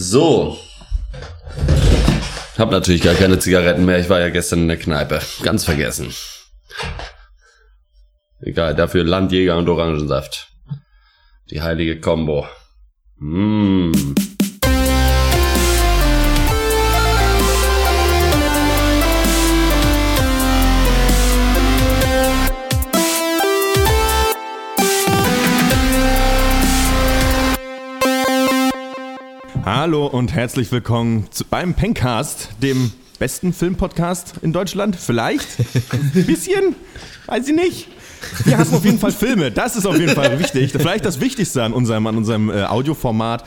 So. Hab natürlich gar keine Zigaretten mehr. Ich war ja gestern in der Kneipe. Ganz vergessen. Egal, dafür Landjäger und Orangensaft. Die heilige Combo. Mmh. Hallo und herzlich willkommen zu, beim Pencast, dem besten Filmpodcast in Deutschland. Vielleicht? Ein bisschen? Weiß ich nicht. Wir hassen auf jeden Fall Filme. Das ist auf jeden Fall wichtig. Vielleicht das Wichtigste an unserem, an unserem äh, Audioformat.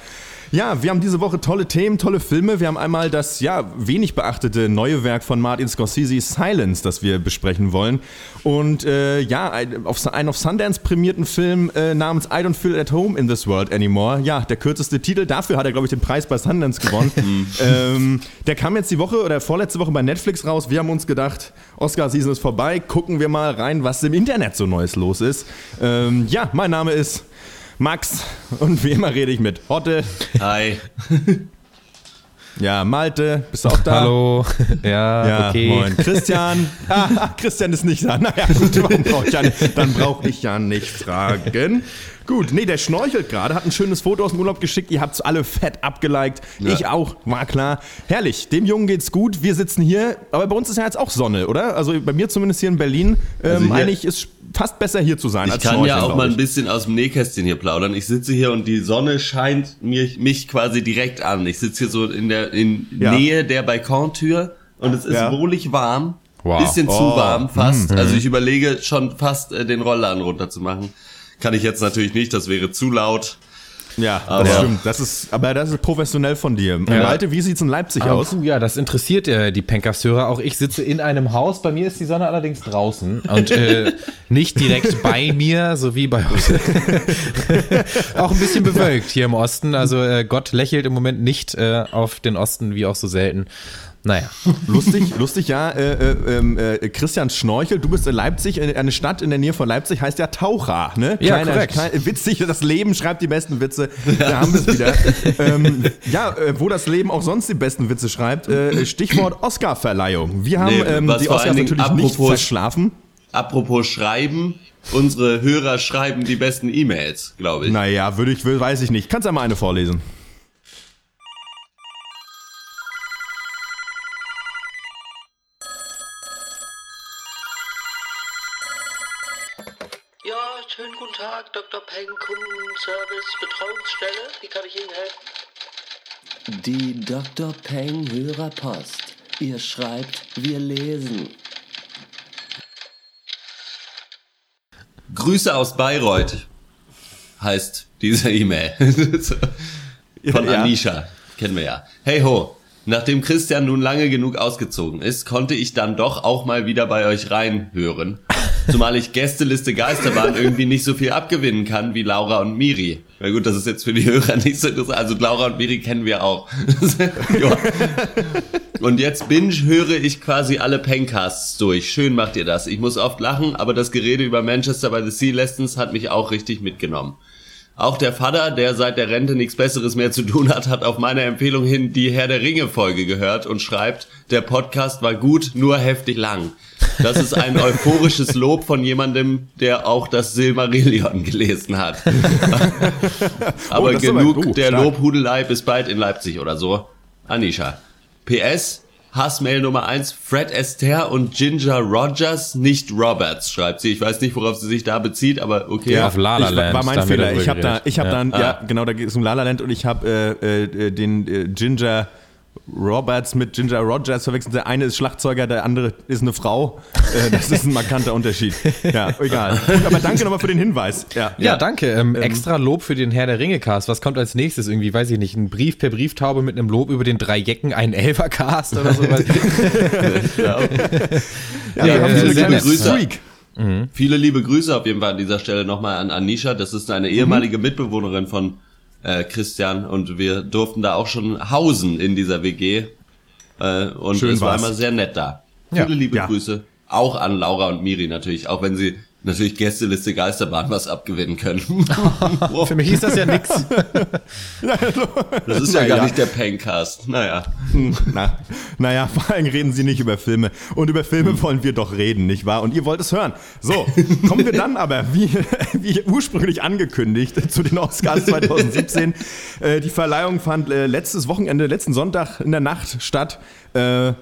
Ja, wir haben diese Woche tolle Themen, tolle Filme. Wir haben einmal das ja wenig beachtete neue Werk von Martin Scorsese, Silence, das wir besprechen wollen. Und äh, ja, ein auf, einen auf Sundance prämierten Film äh, namens I Don't Feel at Home in This World Anymore. Ja, der kürzeste Titel. Dafür hat er, glaube ich, den Preis bei Sundance gewonnen. ähm, der kam jetzt die Woche oder vorletzte Woche bei Netflix raus. Wir haben uns gedacht, Oscar-Season ist vorbei. Gucken wir mal rein, was im Internet so Neues los ist. Ähm, ja, mein Name ist Max und wie immer rede ich mit Hotte. Hi. Ja, Malte, bist du auch da? Hallo. Ja, Ja, okay. moin. Christian. Ah, Christian ist nicht da. Naja, gut, dann brauche ich, ja nicht- dann brauch ich ja nicht fragen. Gut, nee, der schnorchelt gerade, hat ein schönes Foto aus dem Urlaub geschickt. Ihr habt's alle fett abgeliked. Ich auch, war klar. Herrlich, dem Jungen geht's gut. Wir sitzen hier, aber bei uns ist ja jetzt auch Sonne, oder? Also bei mir zumindest hier in Berlin. Ähm, Also hier- eigentlich ist fast besser hier zu sein Ich als kann ja auch mal ein bisschen aus dem Nähkästchen hier plaudern. Ich sitze hier und die Sonne scheint mir, mich quasi direkt an. Ich sitze hier so in der in Ja. Nähe der Balkontür und es ist Ja. wohlig warm. Wow. Bisschen zu Oh. warm fast. Also ich überlege schon fast äh, den Rollladen runterzumachen. Kann ich jetzt natürlich nicht, das wäre zu laut. Ja, Aber- das stimmt. Das ist, aber das ist professionell von dir. Malte, wie sieht's in Leipzig Aber aus? puh, ja, das interessiert äh, die Pencast-Hörer. Auch ich sitze in einem Haus. Bei mir ist die Sonne allerdings draußen und äh, nicht direkt bei mir, so wie bei uns. auch ein bisschen bewölkt hier im Osten. Also äh, Gott lächelt im Moment nicht äh, auf den Osten, wie auch so selten. Naja, Lustig, lustig, ja. Äh, äh, ähm, äh, Christian Schnorchel, du bist in Leipzig, eine Stadt in der Nähe von Leipzig heißt ja Taucher, ne? Ja, korrekt. witzig, das Leben schreibt die besten Witze. Da haben wir es wieder. ähm, ja, äh, wo das Leben auch sonst die besten Witze schreibt. Äh, Stichwort Oscarverleihung. Wir haben Nee, ähm, was die Oscars natürlich nicht apropos- verschlafen. Apropos schreiben, unsere Hörer schreiben die besten E-Mails, glaube ich. Naja, würde ich, weiß ich nicht. Kannst ja mal eine vorlesen. Ja, schönen guten Tag, Dr. Peng, Kundenservice, Betreuungsstelle. Wie kann ich Ihnen helfen? Die Dr. Peng Hörerpost. Ihr schreibt, wir lesen. Grüße aus Bayreuth heißt diese E-Mail. Von Ja. Anisha. Kennen wir ja. Hey ho, nachdem Christian nun lange genug ausgezogen ist, konnte ich dann doch auch mal wieder bei euch reinhören. Zumal ich Gästeliste Geisterbahn irgendwie nicht so viel abgewinnen kann wie Laura und Miri. Na gut, das ist jetzt für die Hörer nicht so interessant. Also Laura und Miri kennen wir auch. Und jetzt binge höre ich quasi alle Pencasts durch. Schön macht ihr das. Ich muss oft lachen, aber das Gerede über Manchester by the Sea letztens hat mich auch richtig mitgenommen. Auch der Vater, der seit der Rente nichts Besseres mehr zu tun hat, hat auf meine Empfehlung hin die Herr der Ringe Folge gehört und schreibt, der Podcast war gut, nur heftig lang. Das ist ein euphorisches Lob von jemandem, der auch das Silmarillion gelesen hat. Aber Oh, aber- genug oh, der stark. Lobhudelei bis bald in Leipzig oder so. Anisha. PS, Hassmail Nummer 1, Fred Astaire und Ginger Rogers, nicht Roberts, schreibt sie. Ich weiß nicht, worauf sie sich da bezieht, aber okay. Ja, auf La La ich, Land, War mein Fehler. Ich habe da, ich habe Ja. dann, ja, genau, da geht es um La La Land und ich habe äh, äh, den äh, Ginger Roberts mit Ginger Rogers verwechselt. Der eine ist Schlagzeuger, der andere ist eine Frau. Äh, das ist ein markanter Unterschied. Ja, egal. Gut, aber danke nochmal für den Hinweis. Ja. Ja, danke. Ähm, extra Lob für den Herr der Ringe-Cast. Was kommt als nächstes? Irgendwie, weiß ich nicht, ein Brief per Brieftaube mit einem Lob über den drei Jecken, einen Elfer-Cast oder sowas. Ja, Ja, wir haben viele liebe Grüße. Streak. Viele liebe Grüße auf jeden Fall an dieser Stelle nochmal an Anisha. Das ist eine ehemalige Mitbewohnerin von äh, Christian und wir durften da auch schon hausen in dieser WG. Äh, und Schön es war war's. immer sehr nett da. Ja. Viele liebe Ja. Grüße. Auch an Laura und Miri natürlich, auch wenn sie natürlich Gästeliste Geisterbahn was abgewinnen können. Für mich ist das ja nix. Das ist ja Naja. gar nicht der Pencast. Naja. Na, naja, vor allem reden sie nicht über Filme. Und über Filme wollen wir doch reden, nicht wahr? Und ihr wollt es hören. So, kommen wir dann aber, wie, wie ursprünglich angekündigt, zu den Oscars 2017. Äh, die Verleihung fand äh, letztes Wochenende, letzten Sonntag in der Nacht statt. Äh,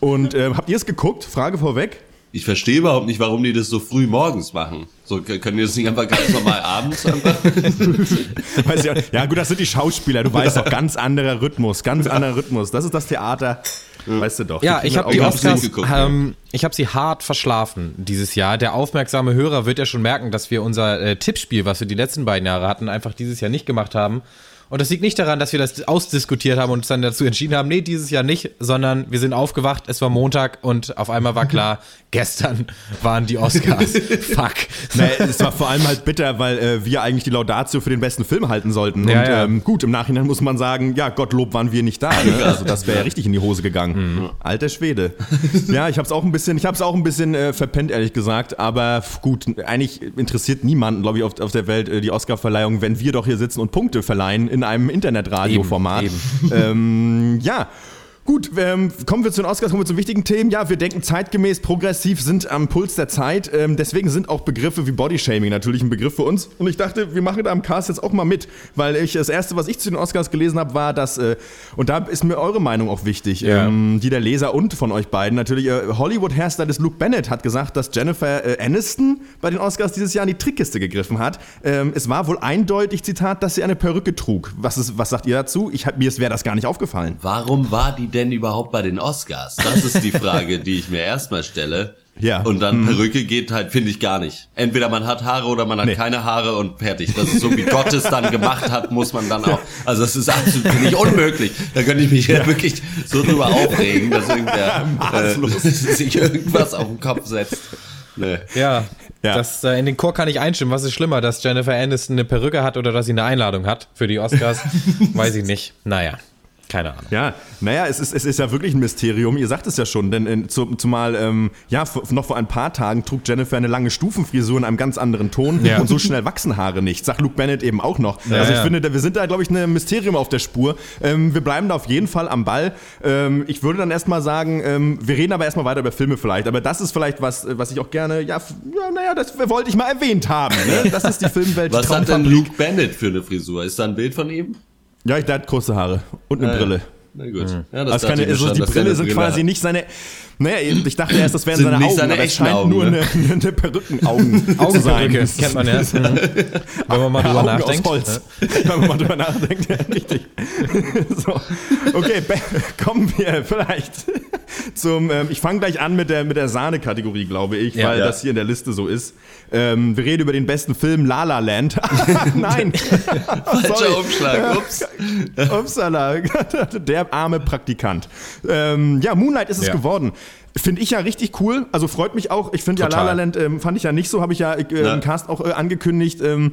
und äh, habt ihr es geguckt? Frage vorweg. Ich verstehe überhaupt nicht, warum die das so früh morgens machen. So können die das nicht einfach ganz normal abends einfach. Weiß ich auch nicht. ja, gut, das sind die Schauspieler. Du weißt doch, ganz anderer Rhythmus, ganz anderer Rhythmus. Das ist das Theater. Weißt du doch. Ja, ich habe die Oscars, nicht geguckt, ähm, ich habe sie hart verschlafen dieses Jahr. Der aufmerksame Hörer wird ja schon merken, dass wir unser äh, Tippspiel, was wir die letzten beiden Jahre hatten, einfach dieses Jahr nicht gemacht haben. Und das liegt nicht daran, dass wir das ausdiskutiert haben und uns dann dazu entschieden haben, nee, dieses Jahr nicht, sondern wir sind aufgewacht, es war Montag und auf einmal war klar, gestern waren die Oscars. Fuck. Nee, es war vor allem halt bitter, weil äh, wir eigentlich die Laudatio für den besten Film halten sollten. Ja, und ja. Ähm, gut, im Nachhinein muss man sagen, ja, Gottlob waren wir nicht da. Ne? Also das wäre ja richtig in die Hose gegangen. Alter Schwede. Ja, ich habe es auch ein bisschen, ich habe es auch ein bisschen äh, verpennt, ehrlich gesagt. Aber gut, eigentlich interessiert niemanden, glaube ich, auf, auf der Welt äh, die Oscar-Verleihung, wenn wir doch hier sitzen und Punkte verleihen in einem Internetradioformat. Ähm, ja. Gut, ähm, kommen wir zu den Oscars, kommen wir zu wichtigen Themen. Ja, wir denken zeitgemäß, progressiv, sind am Puls der Zeit. Ähm, deswegen sind auch Begriffe wie Bodyshaming natürlich ein Begriff für uns. Und ich dachte, wir machen da am Cast jetzt auch mal mit. Weil ich das Erste, was ich zu den Oscars gelesen habe, war, dass, äh, und da ist mir eure Meinung auch wichtig, Ja. ähm, die der Leser und von euch beiden natürlich. Äh, Hollywood-Hairstylist Luke Bennett hat gesagt, dass Jennifer äh, Aniston bei den Oscars dieses Jahr in die Trickkiste gegriffen hat. Ähm, es war wohl eindeutig, Zitat, dass sie eine Perücke trug. Was, ist, was sagt ihr dazu? Ich, hab- mir wäre das gar nicht aufgefallen. Warum war die denn überhaupt bei den Oscars? Das ist die Frage, die ich mir erstmal stelle. Ja. Und dann Perücke geht halt, finde ich gar nicht. Entweder man hat Haare oder man hat Nee. keine Haare und fertig. Das ist so, wie Gott es dann gemacht hat, muss man dann auch. Also das ist absolut finde ich unmöglich. Da könnte ich mich ja wirklich so drüber aufregen, dass irgendwer äh, sich irgendwas auf den Kopf setzt. Nee. Ja, Ja. Das, äh, in den Chor kann ich einstimmen. Was ist schlimmer, dass Jennifer Aniston eine Perücke hat oder dass sie eine Einladung hat für die Oscars? Weiß ich nicht. Naja, keine Ahnung. Ja, naja, es ist, es ist ja wirklich ein Mysterium. Ihr sagt es ja schon, denn in, zu, zumal, ähm, ja, noch vor ein paar Tagen trug Jennifer eine lange Stufenfrisur in einem ganz anderen Ton Ja. und so schnell wachsen Haare nicht. Sagt Luke Bennett eben auch noch. Ja, also ich ja. finde, da- wir sind da, glaube ich, ein Mysterium auf der Spur. Ähm, wir bleiben da auf jeden Fall am Ball. Ähm, ich würde dann erstmal sagen, ähm, wir reden aber erstmal weiter über Filme vielleicht. Aber das ist vielleicht was, äh, was ich auch gerne, ja, naja, das wollte ich mal erwähnt haben. Ne? Das ist die Filmwelt. die Was hat denn. Luke Bennett für eine Frisur? Ist da ein Bild von ihm? Ja, ich, der hat große Haare und eine Ah, ja. Brille. Na gut. Ja, Also dachte keine, also die Brille sind quasi hat. nicht seine. Naja, ich dachte erst, das wären seine nicht Augen, seine aber es scheint Augen, nur ne? eine, eine Perückenaugen zu sein. Kennt man ja. Mhm. Wenn man mal drüber Augen nachdenkt. aus Holz. Wenn man mal drüber nachdenkt, ja, richtig. so. Okay, kommen wir vielleicht zum. Ähm, ich fange gleich an mit der, mit der Sahne-Kategorie, glaube ich, Ja. weil Ja. das hier in der Liste so ist. Ähm, wir reden über den besten Film La La Land. Nein. Falscher Umschlag. Ups. Upsala, der arme Praktikant. Ähm, ja, Moonlight ist es Ja. geworden. Finde ich ja richtig cool. Also freut mich auch. Ich finde ja La. La Land ähm, fand ich ja nicht so, habe ich ja, äh, Ja. im Cast auch äh, angekündigt. Ähm,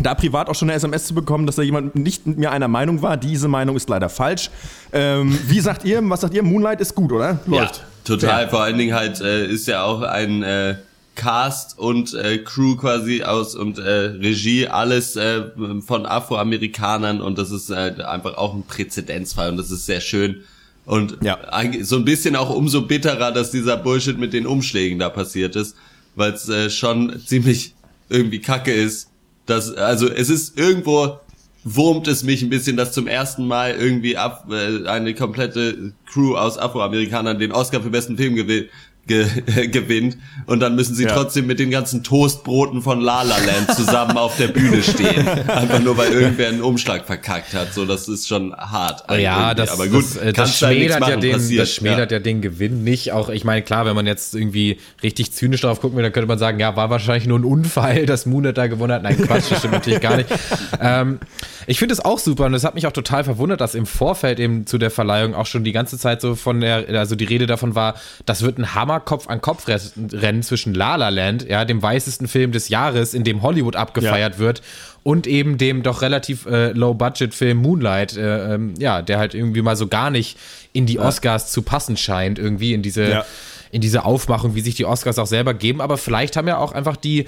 da privat auch schon eine SMS zu bekommen, dass da jemand nicht mit mir einer Meinung war. Diese Meinung ist leider falsch. Ähm, wie sagt ihr? Was sagt ihr? Moonlight ist gut, oder? Ja, total. Ja. Vor allen Dingen halt äh, ist ja auch ein äh, Cast und äh, Crew quasi aus und äh, Regie alles äh, von Afroamerikanern und das ist äh, einfach auch ein Präzedenzfall und das ist sehr schön. Und Ja. eigentlich so ein bisschen auch umso bitterer, dass dieser Bullshit mit den Umschlägen da passiert ist, weil es äh, schon ziemlich irgendwie kacke ist. Dass, also es ist irgendwo wurmt es mich ein bisschen, dass zum ersten Mal irgendwie ab, äh, eine komplette Crew aus Afroamerikanern den Oscar für besten Film gewinnt. Ge gewinnt und dann müssen sie Ja. trotzdem mit den ganzen Toastbroten von La La Land zusammen auf der Bühne stehen. Einfach nur, weil irgendwer einen Umschlag verkackt hat. So, das ist schon hart. Ja, das, aber gut, das, äh, das schmälert, ja machen, den, passiert. das schmälert ja. den Gewinn nicht. Auch, ich meine, klar, wenn man jetzt irgendwie richtig zynisch drauf gucken will, dann könnte man sagen, ja, war wahrscheinlich nur ein Unfall, dass Moonlight da gewonnen hat. Nein, Quatsch, das stimmt natürlich gar nicht. Ähm, ich finde es auch super und es hat mich auch total verwundert, dass im Vorfeld eben zu der Verleihung auch schon die ganze Zeit so von der, also die Rede davon war, das wird ein Hammer Kopf an Kopf Rennen zwischen La La Land, ja, dem weißesten Film des Jahres, in dem Hollywood abgefeiert wird und eben dem doch relativ äh, Low-Budget-Film Moonlight, äh, ähm, ja, der halt irgendwie mal so gar nicht in die Oscars zu passen scheint, irgendwie in diese, Ja. in diese Aufmachung, wie sich die Oscars auch selber geben. Aber vielleicht haben ja auch einfach die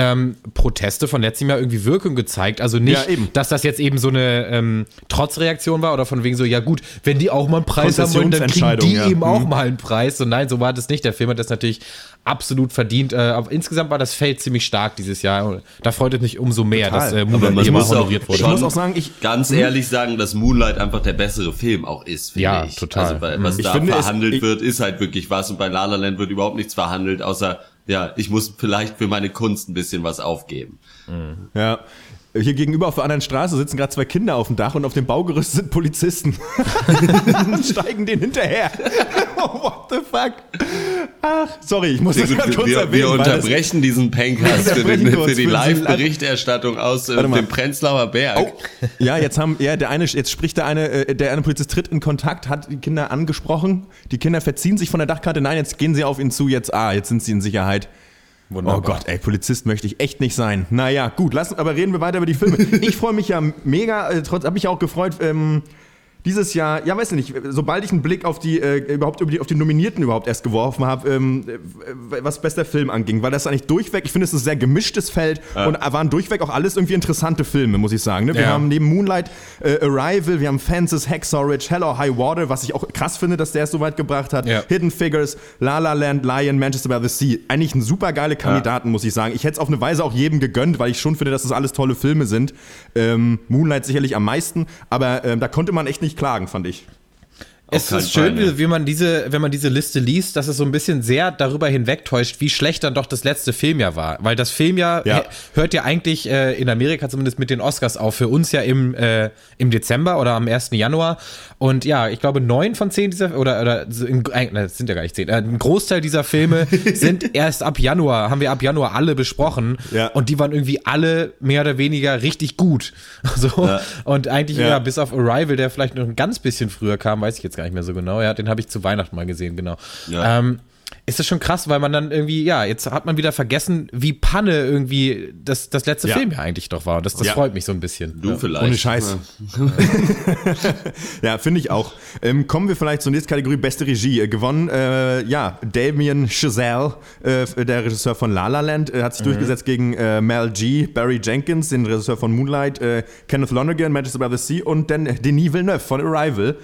ähm, Proteste von letztem Jahr irgendwie Wirkung gezeigt. Also nicht, Ja, eben. dass das jetzt eben so eine ähm, Trotzreaktion war oder von wegen so, ja gut, wenn die auch mal einen Preis haben wollen, dann kriegen die ja. eben auch Mhm. mal einen Preis. So nein, so war das nicht. Der Film hat das natürlich absolut verdient. Äh, aber insgesamt war das Feld ziemlich stark dieses Jahr. Da freut es mich umso mehr, Total. dass äh, Moonlight muss auch honoriert wurde. Ich muss auch sagen, ich- ganz ehrlich sagen, dass Moonlight einfach der bessere Film auch ist, finde Ja, ich. total. Also, weil, was Ich da finde, es- verhandelt ich- wird, ist halt wirklich was und bei La La Land wird überhaupt nichts verhandelt, außer, ja, ich muss vielleicht für meine Kunst ein bisschen was aufgeben. Ja. Hier gegenüber auf der anderen Straße sitzen gerade zwei Kinder auf dem Dach und auf dem Baugerüst sind Polizisten. und steigen denen hinterher. oh, what the fuck? Ach, sorry, ich muss das gerade kurz wir, erwähnen. wir unterbrechen diesen Pencast Wir für, den, für die Live-Berichterstattung aus äh, dem Prenzlauer Berg. Oh, ja, jetzt haben, ja, der eine, jetzt spricht der eine, äh, der eine Polizist tritt in Kontakt, hat die Kinder angesprochen. Die Kinder verziehen sich von der Dachkante. Nein, jetzt gehen sie auf ihn zu. Jetzt, ah, jetzt sind sie in Sicherheit. Oh Gott, ey, Polizist möchte ich echt nicht sein. Naja, gut, lassen, aber reden wir weiter über die Filme. Ich freue mich ja mega, äh, trotz, habe mich auch gefreut, ähm, dieses Jahr, ja, weiß ich nicht, sobald ich einen Blick auf die, äh, überhaupt über die, auf die Nominierten überhaupt erst geworfen habe, ähm, äh, was bester Film anging, weil das eigentlich durchweg, ich finde, es ist ein sehr gemischtes Feld und waren durchweg auch alles irgendwie interessante Filme, muss ich sagen. Ne? Wir Ja. haben neben Moonlight äh, Arrival, wir haben Fences, Hacksaw Ridge, Hell or High Water, was ich auch krass finde, dass der es so weit gebracht hat. Ja. Hidden Figures, La La Land, Lion, Manchester by the Sea. Eigentlich ein super geile Kandidaten, muss ich sagen. Ich hätte es auf eine Weise auch jedem gegönnt, weil ich schon finde, dass das alles tolle Filme sind. Ähm, Moonlight sicherlich am meisten, aber ähm, da konnte man echt nicht klagen, fand ich. Es ist schön, Fall, ne? wie, man diese, wenn man diese Liste liest, dass es so ein bisschen sehr darüber hinwegtäuscht, wie schlecht dann doch das letzte Filmjahr war. Weil das Filmjahr Ja. hört ja eigentlich äh, in Amerika zumindest mit den Oscars auf. Für uns ja im, äh, im Dezember oder am 1. Januar. Und ja, ich glaube, neun von zehn dieser, oder, oder äh, das sind ja gar nicht zehn. Äh, ein Großteil dieser Filme sind erst ab Januar, haben wir ab Januar alle besprochen. Ja. Und die waren irgendwie alle mehr oder weniger richtig gut. So. Und eigentlich, Ja. ja, bis auf Arrival, der vielleicht noch ein ganz bisschen früher kam, weiß ich jetzt gar nicht mehr so genau. Ja, den habe ich zu Weihnachten mal gesehen, genau. Ja. Ähm, ist das schon krass, weil man dann irgendwie, ja, jetzt hat man wieder vergessen, wie Panne irgendwie das, das letzte Ja. Film ja eigentlich doch war. Und das, das Ja. freut mich so ein bisschen. Du vielleicht. Ohne Scheiß. Ja, finde ich auch. Ähm, kommen wir vielleicht zur nächsten Kategorie Beste Regie. Äh, gewonnen, äh, ja, Damien Chazelle, äh, der Regisseur von La La Land, äh, hat sich durchgesetzt gegen äh, Mel G, Barry Jenkins, den Regisseur von Moonlight, äh, Kenneth Lonergan, Manchester by the Sea und dann Denis Villeneuve von Arrival.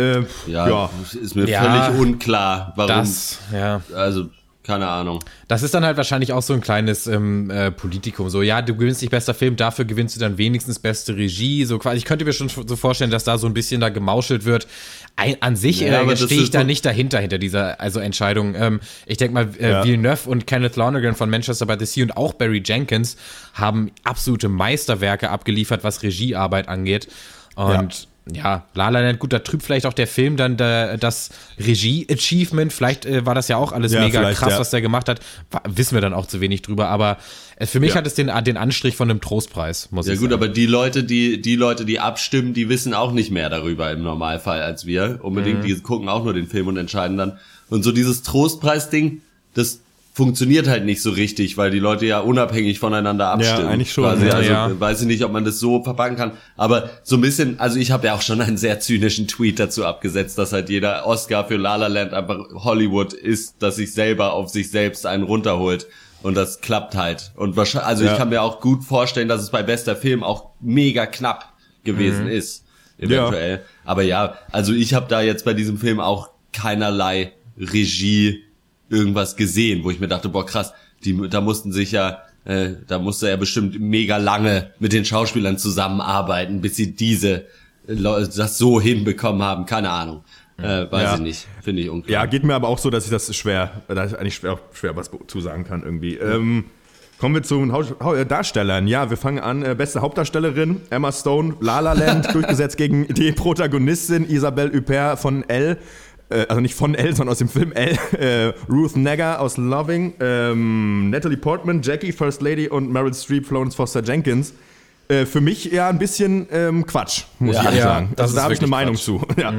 Äh, Ja, ja. ist mir Ja. völlig unklar, warum. Das, ja. Also, keine Ahnung. Das ist dann halt wahrscheinlich auch so ein kleines ähm, äh, Politikum. So, ja, du gewinnst nicht bester Film, dafür gewinnst du dann wenigstens beste Regie. So quasi, ich könnte mir schon so vorstellen, dass da so ein bisschen da gemauschelt wird. Ein, an sich Ja, äh, stehe ich da nicht dahinter, hinter dieser also Entscheidung. Ähm, ich denke mal, äh, Ja. Villeneuve und Kenneth Lonergan von Manchester by the Sea und auch Barry Jenkins haben absolute Meisterwerke abgeliefert, was Regiearbeit angeht. Und ja, La La Land, gut, da trübt vielleicht auch der Film dann der, das Regie-Achievement. Vielleicht äh, war das ja auch alles Ja, mega krass, ja. was der gemacht hat. Wa- Wissen wir dann auch zu wenig drüber, aber äh, für mich Ja. hat es den, den Anstrich von einem Trostpreis, muss Ja ich gut, sagen. aber die Leute, die, die Leute, die abstimmen, die wissen auch nicht mehr darüber im Normalfall als wir. Unbedingt, die gucken auch nur den Film und entscheiden dann. Und so dieses Trostpreis-Ding, das funktioniert halt nicht so richtig, weil die Leute ja unabhängig voneinander abstimmen. eigentlich schon, Quasi. ja. Also Ja. weiß ich nicht, ob man das so verpacken kann. Aber so ein bisschen, also ich habe ja auch schon einen sehr zynischen Tweet dazu abgesetzt, dass halt jeder Oscar für La La Land einfach Hollywood ist, dass sich selber auf sich selbst einen runterholt. Und das klappt halt. Und wahrscheinlich, also Ja. ich kann mir auch gut vorstellen, dass es bei bester Film auch mega knapp gewesen ist. Eventuell. Aber ja, also ich habe da jetzt bei diesem Film auch keinerlei Regie irgendwas gesehen, wo ich mir dachte, boah krass, die, da mussten sich ja, äh, da musste er bestimmt mega lange mit den Schauspielern zusammenarbeiten, bis sie diese äh, Leu- das so hinbekommen haben. Keine Ahnung. Äh, weiß Ja. ich nicht. Finde ich unklar. Ja, geht mir aber auch so, dass ich das schwer, da ich eigentlich schwer, schwer was zu sagen kann irgendwie. Ähm, kommen wir zu den äh, Darstellern. Ja, wir fangen an. Äh, beste Hauptdarstellerin, Emma Stone, La La Land, durchgesetzt gegen die Protagonistin Isabelle Huppert von Elle. Äh, also nicht von Elle, sondern aus dem Film Elle. Äh, Ruth Negger aus Loving, ähm, Natalie Portman, Jackie, First Lady und Meryl Streep, Florence Foster Jenkins. Äh, für mich ja ein bisschen ähm, Quatsch, muss Ja. ich ehrlich Ja, sagen. Also da habe ich eine wirklich Meinung Quatsch. zu. Ja.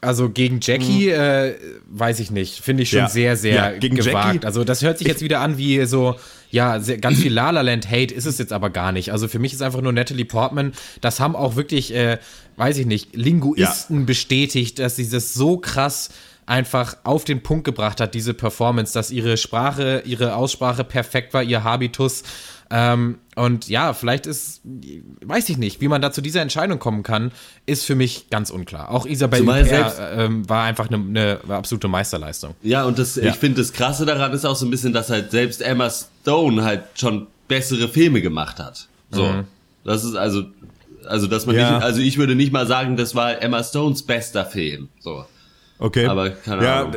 Also gegen Jackie, äh, weiß ich nicht. Finde ich schon Ja. sehr, sehr Ja, gewagt. Jackie- also das hört sich jetzt wieder an wie so, ja, sehr, ganz viel La La Land Hate ist es jetzt aber gar nicht. Also für mich ist einfach nur Natalie Portman, das haben auch wirklich, äh, weiß ich nicht, Linguisten bestätigt, dass sie das so krass einfach auf den Punkt gebracht hat, diese Performance, dass ihre Sprache, ihre Aussprache perfekt war, ihr Habitus. Ähm, und ja, vielleicht ist, weiß ich nicht, wie man da zu dieser Entscheidung kommen kann, ist für mich ganz unklar. Auch Isabelle Zumal Huppert, ähm, war einfach eine, eine absolute Meisterleistung. Ja, und das, ich finde, das Krasse daran ist auch so ein bisschen, dass halt selbst Emma Stone halt schon bessere Filme gemacht hat. So. Das ist also, also, dass man Ja. nicht, also ich würde nicht mal sagen, das war Emma Stones bester Film. So. Okay. Aber keine ja, Ahnung.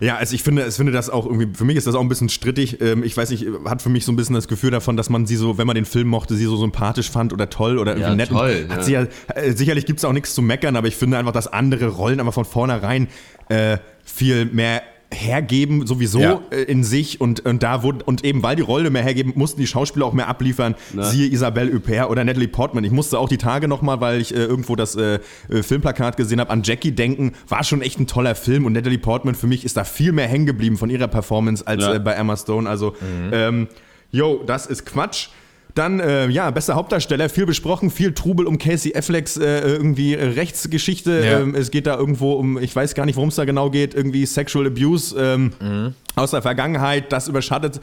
Ja, also ich finde, ich finde das auch irgendwie, für mich ist das auch ein bisschen strittig. Ähm, Ich weiß nicht, hat für mich so ein bisschen das Gefühl davon, dass man sie so, wenn man den Film mochte, sie so sympathisch fand oder toll oder irgendwie Ja, nett. toll, Hat ja. sie ja, äh, sicherlich gibt es auch nichts zu meckern, aber ich finde einfach, dass andere Rollen einfach von vornherein äh, viel mehr hergeben sowieso Ja. äh, in sich und, und da wurden und eben weil die Rolle mehr hergeben, mussten die Schauspieler auch mehr abliefern. Siehe Isabelle Huppert oder Natalie Portman. Ich musste auch die Tage nochmal, weil ich äh, irgendwo das äh, äh, Filmplakat gesehen habe, an Jackie denken. War schon echt ein toller Film und Natalie Portman für mich ist da viel mehr hängen geblieben von ihrer Performance als Ja. äh, bei Emma Stone. Also, ähm, yo, das ist Quatsch. Dann, äh, ja, bester Hauptdarsteller, viel besprochen, viel Trubel um Casey Afflecks äh, irgendwie Rechtsgeschichte. Ja. Ähm, es geht da irgendwo um, ich weiß gar nicht, worum es da genau geht, irgendwie Sexual Abuse ähm, aus der Vergangenheit. Das überschattet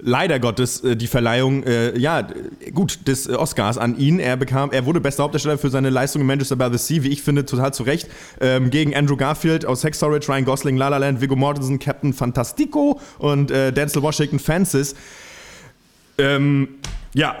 leider Gottes äh, die Verleihung, äh, ja, gut, des äh, Oscars an ihn. Er bekam, er wurde bester Hauptdarsteller für seine Leistung in Manchester by the Sea, wie ich finde, total zu Recht. Ähm, gegen Andrew Garfield aus Sex Story, Ryan Gosling, La La Land, Viggo Mortensen, Captain Fantastico und äh, Denzel Washington, Fences. Ähm, ja,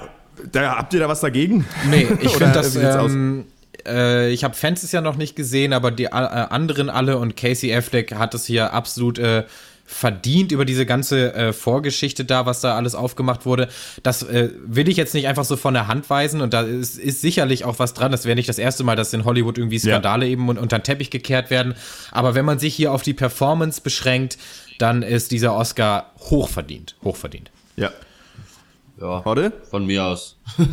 da, habt ihr da was dagegen? Nee, ich finde das. Ähm, äh, ich habe Fences ja noch nicht gesehen, aber die äh, anderen alle und Casey Affleck hat es hier absolut äh, verdient über diese ganze äh, Vorgeschichte da, was da alles aufgemacht wurde. Das äh, will ich jetzt nicht einfach so von der Hand weisen und da ist, ist sicherlich auch was dran. Das wäre nicht das erste Mal, dass in Hollywood irgendwie Skandale eben un unter den Teppich gekehrt werden. Aber wenn man sich hier auf die Performance beschränkt, dann ist dieser Oscar hochverdient. Hochverdient. Ja. Ja, Warte. von mir aus.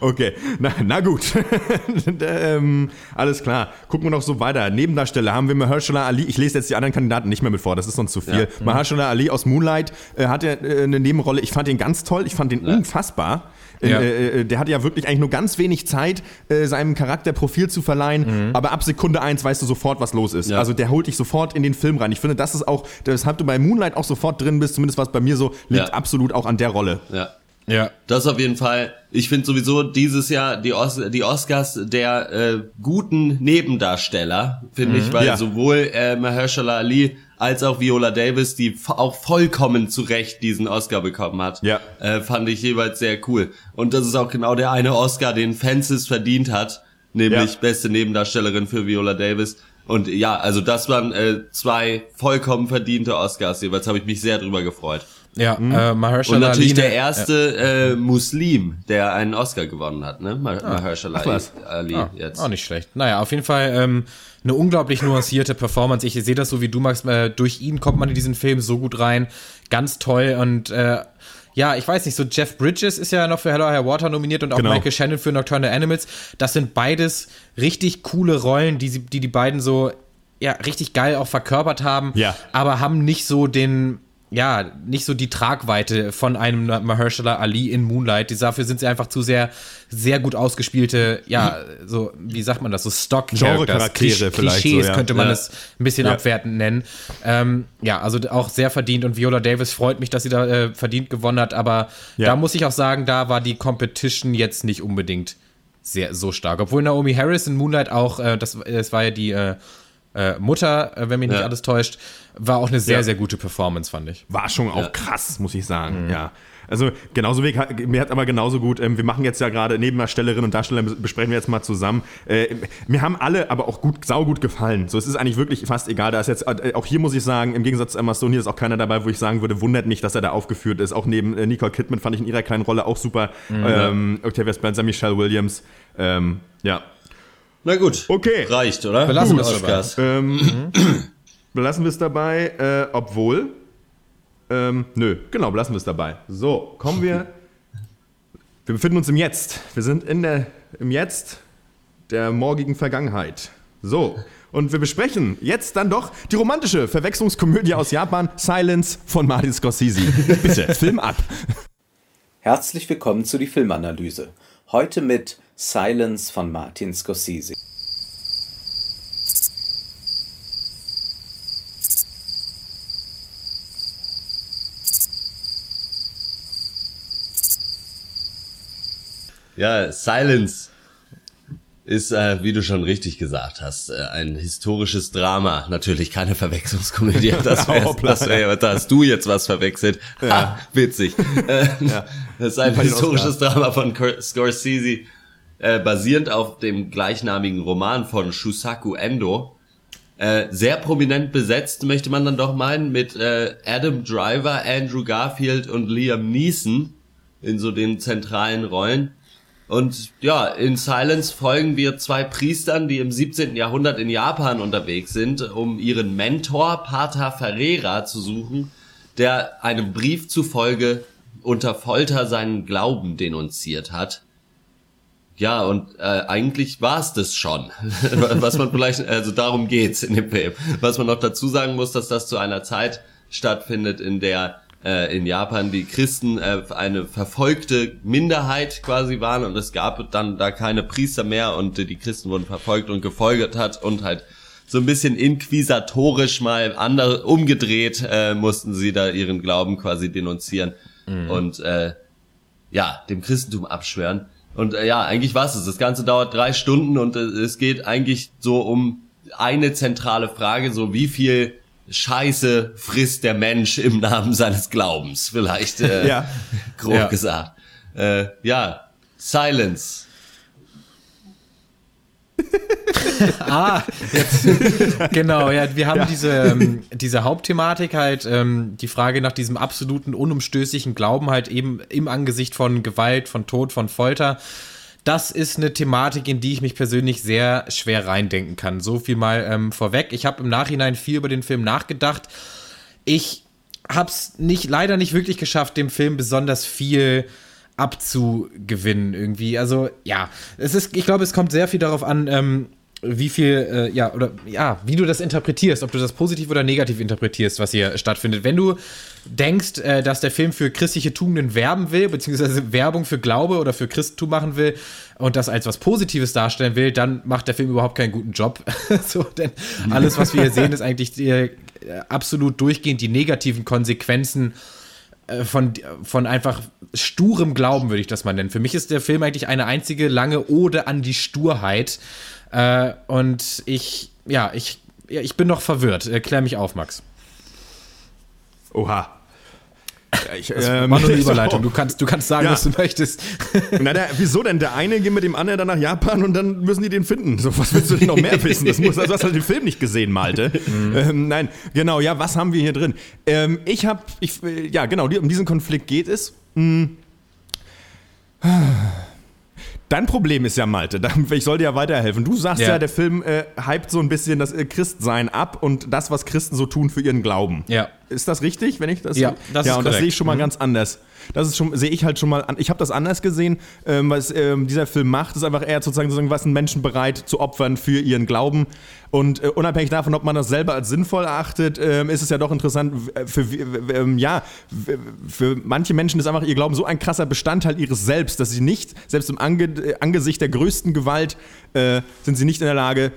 Okay, na, na gut. ähm, alles klar. Gucken wir noch so weiter. Nebendarsteller haben wir Mahershala Ali. Ich lese jetzt die anderen Kandidaten nicht mehr mit vor, das ist sonst zu viel. Ja. Mahershala Ali aus Moonlight äh, hat ja äh, eine Nebenrolle. Ich fand den ganz toll. Ich fand den unfassbar. Ja. Äh, äh, der hatte ja wirklich eigentlich nur ganz wenig Zeit, äh, seinem Charakter Profil zu verleihen, aber ab Sekunde eins weißt du sofort, was los ist. Ja. Also der holt dich sofort in den Film rein. Ich finde, das ist auch, weshalb du bei Moonlight auch sofort drin bist, zumindest was bei mir so, liegt Ja. absolut auch an der Rolle. Ja. Ja. Das auf jeden Fall. Ich finde sowieso dieses Jahr die, Os die Oscars der äh, guten Nebendarsteller, finde ich, weil Ja. sowohl äh, Mahershala Ali als auch Viola Davis, die auch vollkommen zu Recht diesen Oscar bekommen hat, Ja. äh, fand ich jeweils sehr cool. Und das ist auch genau der eine Oscar, den Fences verdient hat, nämlich Ja. beste Nebendarstellerin für Viola Davis. Und ja, also das waren äh, zwei vollkommen verdiente Oscars jeweils, habe ich mich sehr drüber gefreut. Ja, äh, Mahershala Und natürlich Ali, der erste äh, Muslim, der einen Oscar gewonnen hat, ne? Ma Mahershala ach was. Ali Ah, jetzt. Auch nicht schlecht. Naja, auf jeden Fall ähm, eine unglaublich nuancierte Performance. Ich sehe das so wie du, Max. Äh, durch ihn kommt man in diesen Film so gut rein. Ganz toll. Und äh, ja, ich weiß nicht, so Jeff Bridges ist ja noch für Hello High Water nominiert und auch Genau. Michael Shannon für Nocturnal Animals. Das sind beides richtig coole Rollen, die sie, die, die beiden so ja, richtig geil auch verkörpert haben, Ja. aber haben nicht so den ja, nicht so die Tragweite von einem Mahershala Ali in Moonlight. Die- Dafür sind sie einfach zu sehr, sehr gut ausgespielte, ja, so, wie sagt man das, so stock Genre-Charaktere vielleicht Klischees so, ja. könnte man Ja. es ein bisschen Ja. abwertend nennen. Ähm, ja, also auch sehr verdient und Viola Davis freut mich, dass sie da äh, verdient gewonnen hat, aber da muss ich auch sagen, da war die Competition jetzt nicht unbedingt sehr so stark. Obwohl Naomi Harris in Moonlight auch, äh, das, das war ja die äh, äh, Mutter, äh, wenn mich nicht Ja. alles täuscht, war auch eine sehr, Ja. sehr gute Performance, fand ich. War schon auch krass, muss ich sagen. Ja. Also genauso wie, mir hat aber genauso gut, ähm, wir machen jetzt ja gerade Nebendarstellerinnen und Darsteller besprechen wir jetzt mal zusammen. Äh, mir haben alle aber auch gut, saugut gefallen. So, es ist eigentlich wirklich fast egal. Da ist jetzt, äh, auch hier muss ich sagen, im Gegensatz zu Emma Stone, hier ist auch keiner dabei, wo ich sagen würde, wundert mich, dass er da aufgeführt ist. Auch neben äh, Nicole Kidman fand ich in ihrer kleinen Rolle auch super. Ähm, Octavia Spencer, Michelle Williams. Ähm, ja. Na gut. Okay. Reicht, oder? Belassen wir es Oscars. Ähm, Belassen wir es dabei, äh, obwohl. Ähm, nö, genau, belassen wir es dabei. So, kommen wir. Wir befinden uns im Jetzt. Wir sind in der, im Jetzt der morgigen Vergangenheit. So, und wir besprechen jetzt dann doch die romantische Verwechslungskomödie aus Japan, Silence von Martin Scorsese. Bitte, Film ab. Herzlich willkommen zu die Filmanalyse. Heute mit Silence von Martin Scorsese. Ja, Silence ist, äh, wie du schon richtig gesagt hast, äh, ein historisches Drama. Natürlich keine Verwechslungskomödie. Das wäre, das wär, da hast du jetzt was verwechselt. Ja. Ha, witzig. Äh, ja. Das ist ein historisches Drama von Scorsese äh, basierend auf dem gleichnamigen Roman von Shusaku Endo. Äh, sehr prominent besetzt, möchte man dann doch meinen, mit äh, Adam Driver, Andrew Garfield und Liam Neeson in so den zentralen Rollen. Und ja, in Silence folgen wir zwei Priestern, die im 17. Jahrhundert in Japan unterwegs sind, um ihren Mentor Pater Ferreira zu suchen, der einem Brief zufolge unter Folter seinen Glauben denunziert hat. Ja, und äh, eigentlich war's das schon. Was man vielleicht, also darum geht's in dem Film. Was man noch dazu sagen muss, dass das zu einer Zeit stattfindet, in der äh, in Japan die Christen äh, eine verfolgte Minderheit quasi waren und es gab dann da keine Priester mehr und äh, die Christen wurden verfolgt und gefolgt hat und halt so ein bisschen inquisitorisch mal andere umgedreht äh, mussten sie da ihren Glauben quasi denunzieren und äh, ja, dem Christentum abschwören. Und äh, ja, eigentlich war's es. Das Ganze dauert drei Stunden und äh, es geht eigentlich so um eine zentrale Frage, so wie viel Scheiße frisst der Mensch im Namen seines Glaubens, vielleicht äh, Ja. grob Ja. gesagt. Äh, ja, Silence. Ah, jetzt, genau, ja, wir haben diese, ähm, diese Hauptthematik halt, ähm, die Frage nach diesem absoluten, unumstößlichen Glauben halt eben im Angesicht von Gewalt, von Tod, von Folter. Das ist eine Thematik, in die ich mich persönlich sehr schwer reindenken kann. So viel mal ähm, vorweg. Ich habe im Nachhinein viel über den Film nachgedacht. Ich hab's nicht, leider nicht wirklich geschafft, dem Film besonders viel abzugewinnen irgendwie. Also ja, es ist, ich glaube, es kommt sehr viel darauf an, ähm, wie viel, äh, ja, oder ja, wie du das interpretierst, ob du das positiv oder negativ interpretierst, was hier stattfindet. Wenn du denkst, äh, dass der Film für christliche Tugenden werben will, beziehungsweise Werbung für Glaube oder für Christentum machen will und das als was Positives darstellen will, dann macht der Film überhaupt keinen guten Job. so, denn alles, was wir hier sehen, ist eigentlich äh, absolut durchgehend die negativen Konsequenzen äh, von, von einfach sturem Glauben, würde ich das mal nennen. Für mich ist der Film eigentlich eine einzige lange Ode an die Sturheit. Äh, und ich, ja, ich, ja, ich bin noch verwirrt. Äh, klär mich auf, Max. Oha. Ja, ich, Das ähm, war nur eine Überleitung. Du kannst, du kannst sagen, Ja. was du möchtest. Na, der, wieso denn? Der eine geht mit dem anderen dann nach Japan und dann müssen die den finden. So, was willst du denn noch mehr wissen? Das muss, also, du hast halt den Film nicht gesehen, Malte. Ähm, nein, genau, ja, was haben wir hier drin? Ähm, ich habe, ich, äh, ja, genau, um diesen Konflikt geht es. Hm. Dein Problem ist ja, Malte, ich soll dir ja weiterhelfen. Du sagst ja, Ja. der Film äh, hypt so ein bisschen das äh, Christsein ab und das, was Christen so tun für ihren Glauben. Ja. Ist das richtig, wenn ich das Ja, das ja ist und das korrekt. sehe ich schon mal ganz anders. Das ist schon sehe ich halt schon mal an. Ich habe das anders gesehen, ähm, was ähm, dieser Film macht, ist einfach eher sozusagen, sozusagen was sind Menschen bereit zu opfern für ihren Glauben und äh, unabhängig davon, ob man das selber als sinnvoll erachtet, ähm, ist es ja doch interessant w- für ähm, ja für manche Menschen ist einfach ihr Glauben so ein krasser Bestandteil ihres Selbst, dass sie nicht selbst im Ange äh, Angesicht der größten Gewalt äh, sind sie nicht in der Lage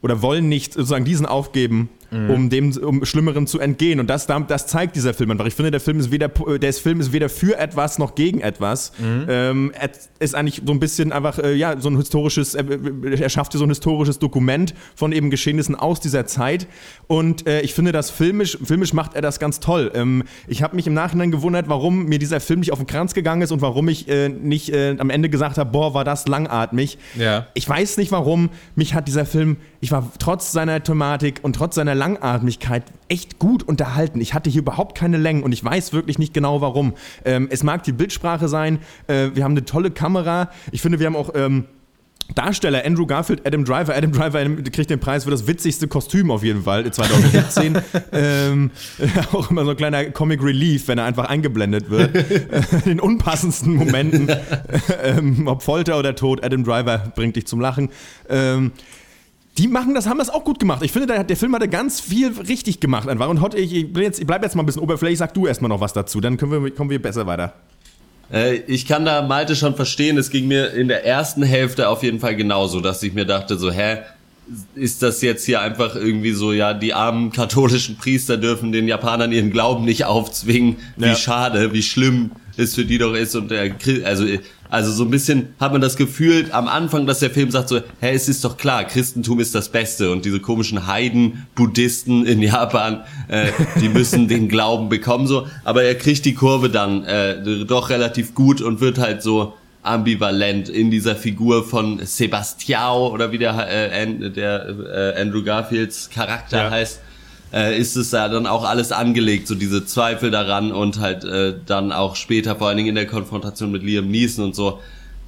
oder wollen nicht sozusagen diesen aufgeben, um dem um Schlimmerem zu entgehen. Und das, das zeigt dieser Film einfach. Ich finde, der Film ist weder der Film ist weder für etwas noch gegen etwas. Ähm, er ist eigentlich so ein bisschen einfach äh, ja so ein historisches. Er, er schafft hier so ein historisches Dokument von eben Geschehnissen aus dieser Zeit. Und äh, ich finde, das filmisch filmisch macht er das ganz toll. Ähm, ich habe mich im Nachhinein gewundert, warum mir dieser Film nicht auf den Kranz gegangen ist und warum ich äh, nicht äh, am Ende gesagt habe, boah, war das langatmig. Ja. Ich weiß nicht warum, mich hat dieser Film, ich war trotz seiner Thematik und trotz seiner Langatmigkeit echt gut unterhalten. Ich hatte hier überhaupt keine Längen und ich weiß wirklich nicht genau warum. Ähm, es mag die Bildsprache sein, äh, wir haben eine tolle Kamera. Ich finde, wir haben auch. Ähm, Darsteller Andrew Garfield, Adam Driver. Adam Driver kriegt den Preis für das witzigste Kostüm auf jeden Fall 2017. ähm, auch immer so ein kleiner Comic Relief, wenn er einfach eingeblendet wird. In den unpassendsten Momenten, ähm, ob Folter oder Tod, Adam Driver bringt dich zum Lachen. Ähm, die machen das, haben das auch gut gemacht. Ich finde, der, der Film hatte ganz viel richtig gemacht einfach. Und heute, ich, ich, bin jetzt, bleib jetzt mal ein bisschen oberflächlich, sag du erstmal noch was dazu, dann können wir, kommen wir besser weiter. Äh, ich kann da Malte schon verstehen, es ging mir in der ersten Hälfte auf jeden Fall genauso, dass ich mir dachte so, hä, ist das jetzt hier einfach irgendwie so, ja, die armen katholischen Priester dürfen den Japanern ihren Glauben nicht aufzwingen. Wie Ja. schade, wie schlimm es für die doch ist und der, also Also so ein bisschen hat man das Gefühl am Anfang, dass der Film sagt so, hä, es ist doch klar, Christentum ist das Beste und diese komischen Heiden, Buddhisten in Japan, äh, die müssen den Glauben bekommen so. Aber er kriegt die Kurve dann äh, doch relativ gut und wird halt so ambivalent in dieser Figur von Sebastiao oder wie der, äh, der äh, Andrew Garfields Charakter Ja. heißt äh, ist es ja dann auch alles angelegt, so diese Zweifel daran und halt äh, dann auch später, vor allen Dingen in der Konfrontation mit Liam Neeson und so,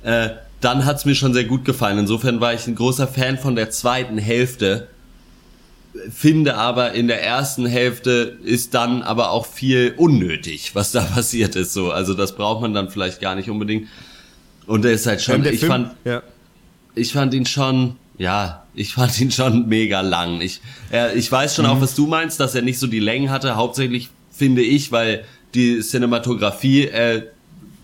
äh, dann hat's mir schon sehr gut gefallen. Insofern war ich ein großer Fan von der zweiten Hälfte, finde aber in der ersten Hälfte ist dann aber auch viel unnötig, was da passiert ist. So, also das braucht man dann vielleicht gar nicht unbedingt. Und er ist halt schon, Ähm, ich Film- fand, ja. ich fand ihn schon, ja, ich fand ihn schon mega lang. Ich, er, ich weiß schon Mhm. auch, was du meinst, dass er nicht so die Längen hatte. Hauptsächlich finde ich, weil die Cinematografie äh,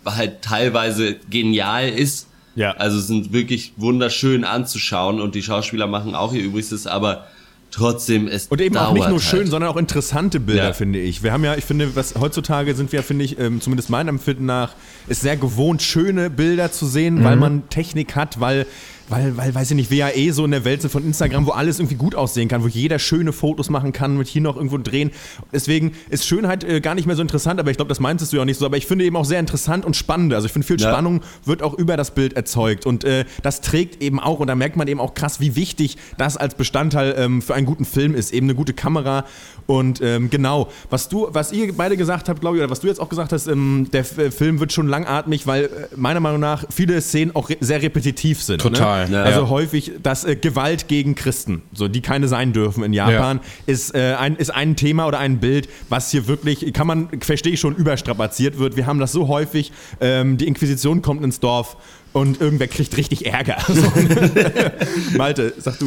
halt teilweise genial ist. Ja. Also es sind wirklich wunderschön anzuschauen und die Schauspieler machen auch ihr Übrigstes, aber trotzdem es Und eben auch nicht nur dauert schön, halt. sondern auch interessante Bilder, Ja. finde ich. Wir haben ja, ich finde, was heutzutage sind wir, finde ich, ähm, zumindest meinem Empfinden nach, ist sehr gewohnt, schöne Bilder zu sehen, Mhm. weil man Technik hat, weil, weil, weil, weiß ich nicht, wir ja eh so in der Welt sind von Instagram, wo alles irgendwie gut aussehen kann, wo jeder schöne Fotos machen kann, mit hier noch irgendwo drehen. Deswegen ist Schönheit äh, gar nicht mehr so interessant, aber ich glaube, das meintest du ja auch nicht so. Aber ich finde eben auch sehr interessant und spannend. Also ich finde, viel Ja. Spannung wird auch über das Bild erzeugt. Und äh, das trägt eben auch, und da merkt man eben auch krass, wie wichtig das als Bestandteil ähm, für einen guten Film ist. Eben eine gute Kamera. Und ähm, genau, was du, was ihr beide gesagt habt, glaube ich, oder was du jetzt auch gesagt hast, ähm, der F- Film wird schon langatmig, weil äh, meiner Meinung nach viele Szenen auch re sehr repetitiv sind. Total, Ne? ja. Also Ja. häufig das äh, Gewalt gegen Christen, so die keine sein dürfen in Japan, ist, äh, ein, ist ein Thema oder ein Bild, was hier wirklich, kann man, verstehe ich schon, überstrapaziert wird. Wir haben das so häufig, ähm, die Inquisition kommt ins Dorf und irgendwer kriegt richtig Ärger. Malte, sag du.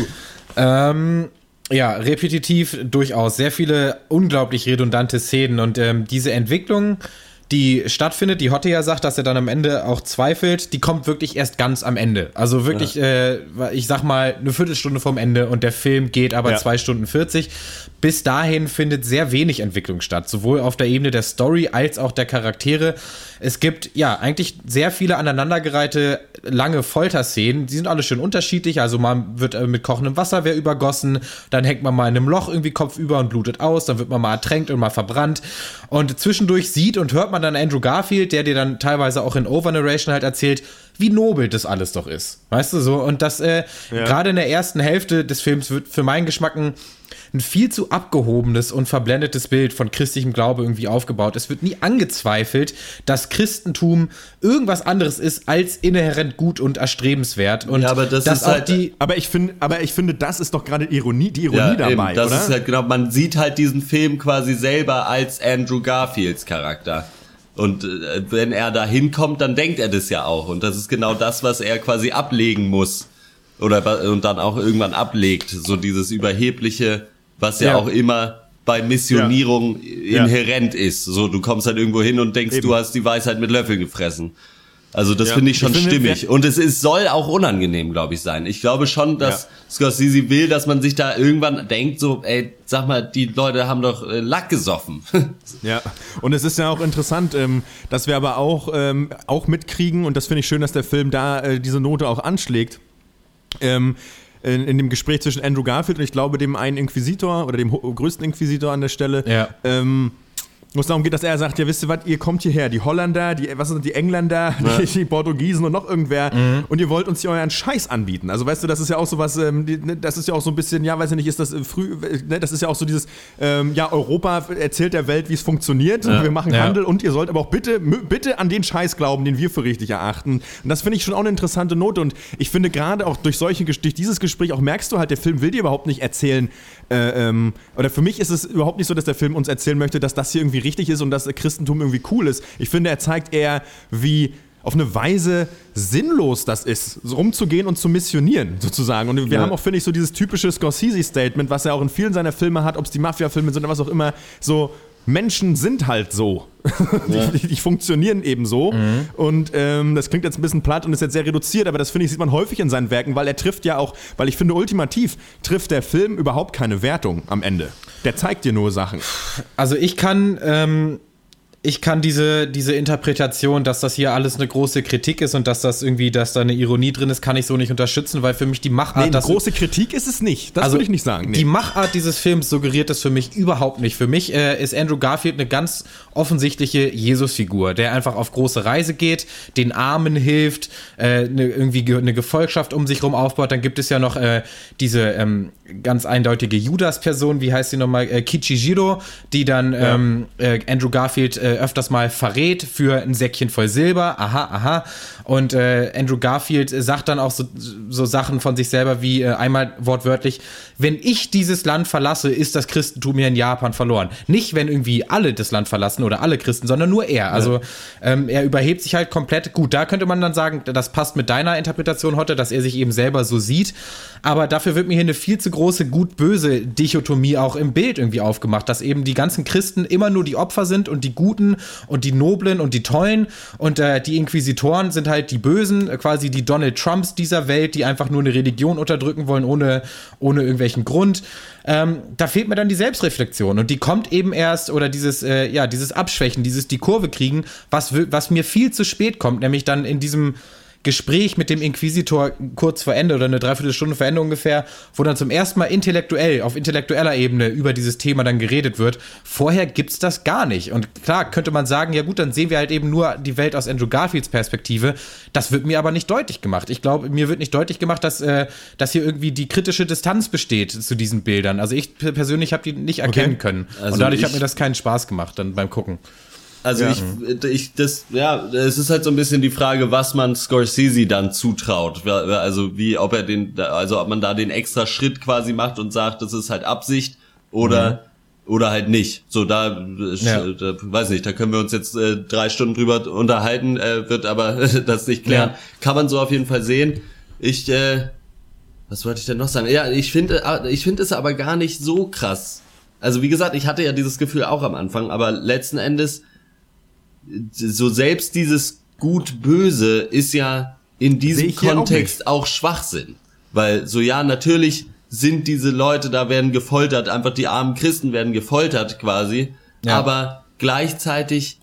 Ähm, ja, repetitiv durchaus. Sehr viele unglaublich redundante Szenen und ähm, diese Entwicklung, die stattfindet, die Hotte ja sagt, dass er dann am Ende auch zweifelt, die kommt wirklich erst ganz am Ende. Also wirklich, äh, ich sag mal, eine Viertelstunde vom Ende und der Film geht aber Ja. zwei Stunden 40. Bis dahin findet sehr wenig Entwicklung statt, sowohl auf der Ebene der Story als auch der Charaktere. Es gibt ja eigentlich sehr viele aneinandergereihte lange Folterszenen. Die sind alle schön unterschiedlich. Also man wird äh, mit kochendem Wasser wer übergossen, dann hängt man mal in einem Loch irgendwie kopfüber und blutet aus, dann wird man mal ertränkt und mal verbrannt. Und zwischendurch sieht und hört man dann Andrew Garfield, der dir dann teilweise auch in Overnarration halt erzählt, wie nobel das alles doch ist. Weißt du so? Und das äh, gerade in der ersten Hälfte des Films wird für meinen Geschmack ein viel zu abgehobenes und verblendetes Bild von christlichem Glaube irgendwie aufgebaut. Es wird nie angezweifelt, dass Christentum irgendwas anderes ist als inhärent gut und erstrebenswert. Und Ja, aber das ist auch halt- die. Aber ich finde, aber ich finde, das ist doch gerade Ironie, die Ironie dabei, eben, das oder? ist halt genau, man sieht halt diesen Film quasi selber als Andrew Garfields Charakter. Und äh, wenn er da hinkommt, dann denkt er das ja auch. Und das ist genau das, was er quasi ablegen muss. Oder und dann auch irgendwann ablegt. So dieses überhebliche, was ja, Ja. auch immer bei Missionierung inhärent ist. So, du kommst halt irgendwo hin und denkst, Eben. du hast die Weisheit mit Löffeln gefressen. Also das Ja. finde ich schon Ich finde, stimmig. Und es ist, soll auch unangenehm, glaube ich, sein. Ich glaube schon, dass Scorsese will, dass man sich da irgendwann denkt, so, ey, sag mal, die Leute haben doch äh, Lack gesoffen. Ja, und es ist ja auch interessant, ähm, dass wir aber auch, ähm, auch mitkriegen, und das finde ich schön, dass der Film da äh, diese Note auch anschlägt, ähm, in, in dem Gespräch zwischen Andrew Garfield und ich glaube dem einen Inquisitor oder dem größten Inquisitor an der Stelle, Ja. ähm, wo es darum geht, dass er sagt, ja wisst ihr was, ihr kommt hierher, die Holländer, die, was sind die Engländer, die, die Portugiesen und noch irgendwer und ihr wollt uns hier euren Scheiß anbieten. Also weißt du, das ist ja auch so was, ähm, die, ne, das ist ja auch so ein bisschen, ja weiß ich nicht, ist das äh, früh, äh, ne, das ist ja auch so dieses, ähm, ja Europa erzählt der Welt, wie es funktioniert, wir machen Ja. Handel und ihr sollt aber auch bitte, bitte an den Scheiß glauben, den wir für richtig erachten. Und das finde ich schon auch eine interessante Note und ich finde gerade auch durch solche, durch dieses Gespräch auch merkst du halt, der Film will dir überhaupt nicht erzählen, äh, ähm, oder für mich ist es überhaupt nicht so, dass der Film uns erzählen möchte, dass das hier irgendwie richtig ist und dass Christentum irgendwie cool ist. Ich finde, er zeigt eher, wie auf eine Weise sinnlos das ist, rumzugehen und zu missionieren, sozusagen. Und wir Ja. haben auch, finde ich, so dieses typische Scorsese-Statement, was er auch in vielen seiner Filme hat, ob es die Mafia-Filme sind oder was auch immer, so Menschen sind halt so. die, die, die funktionieren eben so. Und ähm, das klingt jetzt ein bisschen platt und ist jetzt sehr reduziert, aber das finde ich, sieht man häufig in seinen Werken, weil er trifft ja auch, weil ich finde, ultimativ trifft der Film überhaupt keine Wertung am Ende. Der zeigt dir nur Sachen. Also ich kann, ähm, ich kann diese, diese Interpretation, dass das hier alles eine große Kritik ist und dass das irgendwie, dass da eine Ironie drin ist, kann ich so nicht unterstützen, weil für mich die Machart. Nee, eine große Kritik ist es nicht. Das also würde ich nicht sagen. Nee. Die Machart dieses Films suggeriert das für mich überhaupt nicht. Für mich äh, ist Andrew Garfield eine ganz offensichtliche Jesusfigur, der einfach auf große Reise geht, den Armen hilft, äh, eine, irgendwie ge eine Gefolgschaft um sich rum aufbaut. Dann gibt es ja noch äh, diese ähm, ganz eindeutige Judas-Person, wie heißt sie nochmal, äh, Kichijiro, die dann ähm, äh, Andrew Garfield äh, öfters mal verrät für ein Säckchen voll Silber. Aha, aha. Und äh, Andrew Garfield sagt dann auch so, so Sachen von sich selber wie äh, einmal wortwörtlich, wenn ich dieses Land verlasse, ist das Christentum hier in Japan verloren. Nicht, wenn irgendwie alle das Land verlassen oder alle Christen, sondern nur er. Also ähm, er überhebt sich halt komplett. Gut, da könnte man dann sagen, das passt mit deiner Interpretation heute, dass er sich eben selber so sieht. Aber dafür wird mir hier eine viel zu große gut-böse Dichotomie auch im Bild irgendwie aufgemacht, dass eben die ganzen Christen immer nur die Opfer sind und die Guten und die Noblen und die Tollen und äh, die Inquisitoren sind halt die Bösen, äh, quasi die Donald Trumps dieser Welt, die einfach nur eine Religion unterdrücken wollen ohne, ohne irgendwelchen Grund. Ähm, da fehlt mir dann die Selbstreflexion und die kommt eben erst oder dieses äh, ja dieses Abschwächen, dieses die Kurve kriegen, was was mir viel zu spät kommt, nämlich dann in diesem Gespräch mit dem Inquisitor kurz vor Ende oder eine Dreiviertelstunde vor Ende ungefähr, wo dann zum ersten Mal intellektuell, auf intellektueller Ebene über dieses Thema dann geredet wird. Vorher gibt's das gar nicht. Und klar könnte man sagen, ja gut, dann sehen wir halt eben nur die Welt aus Andrew Garfields Perspektive. Das wird mir aber nicht deutlich gemacht. Ich glaube, mir wird nicht deutlich gemacht, dass, äh, dass hier irgendwie die kritische Distanz besteht zu diesen Bildern. Also ich persönlich habe die nicht erkennen können. Also Und dadurch hat mir das keinen Spaß gemacht dann beim Gucken. Also ich, ich, das, ja, es ist halt so ein bisschen die Frage, was man Scorsese dann zutraut. Ja, Also wie, ob er den, also ob man da den extra Schritt quasi macht und sagt, das ist halt Absicht oder oder halt nicht. So da, äh, Ja. da weiß nicht, da können wir uns jetzt äh, drei Stunden drüber unterhalten, äh, wird aber das nicht klären. Ja. Kann man so auf jeden Fall sehen. Ich, äh, was wollte ich denn noch sagen? Ja, ich finde, äh, ich finde es aber gar nicht so krass. Also wie gesagt, ich hatte ja dieses Gefühl auch am Anfang, aber letzten Endes so selbst dieses Gut-Böse ist ja in diesem hier auch Kontext auch, Schwachsinn. Weil so ja, natürlich sind diese Leute, da werden gefoltert, einfach die armen Christen werden gefoltert quasi, Ja. aber gleichzeitig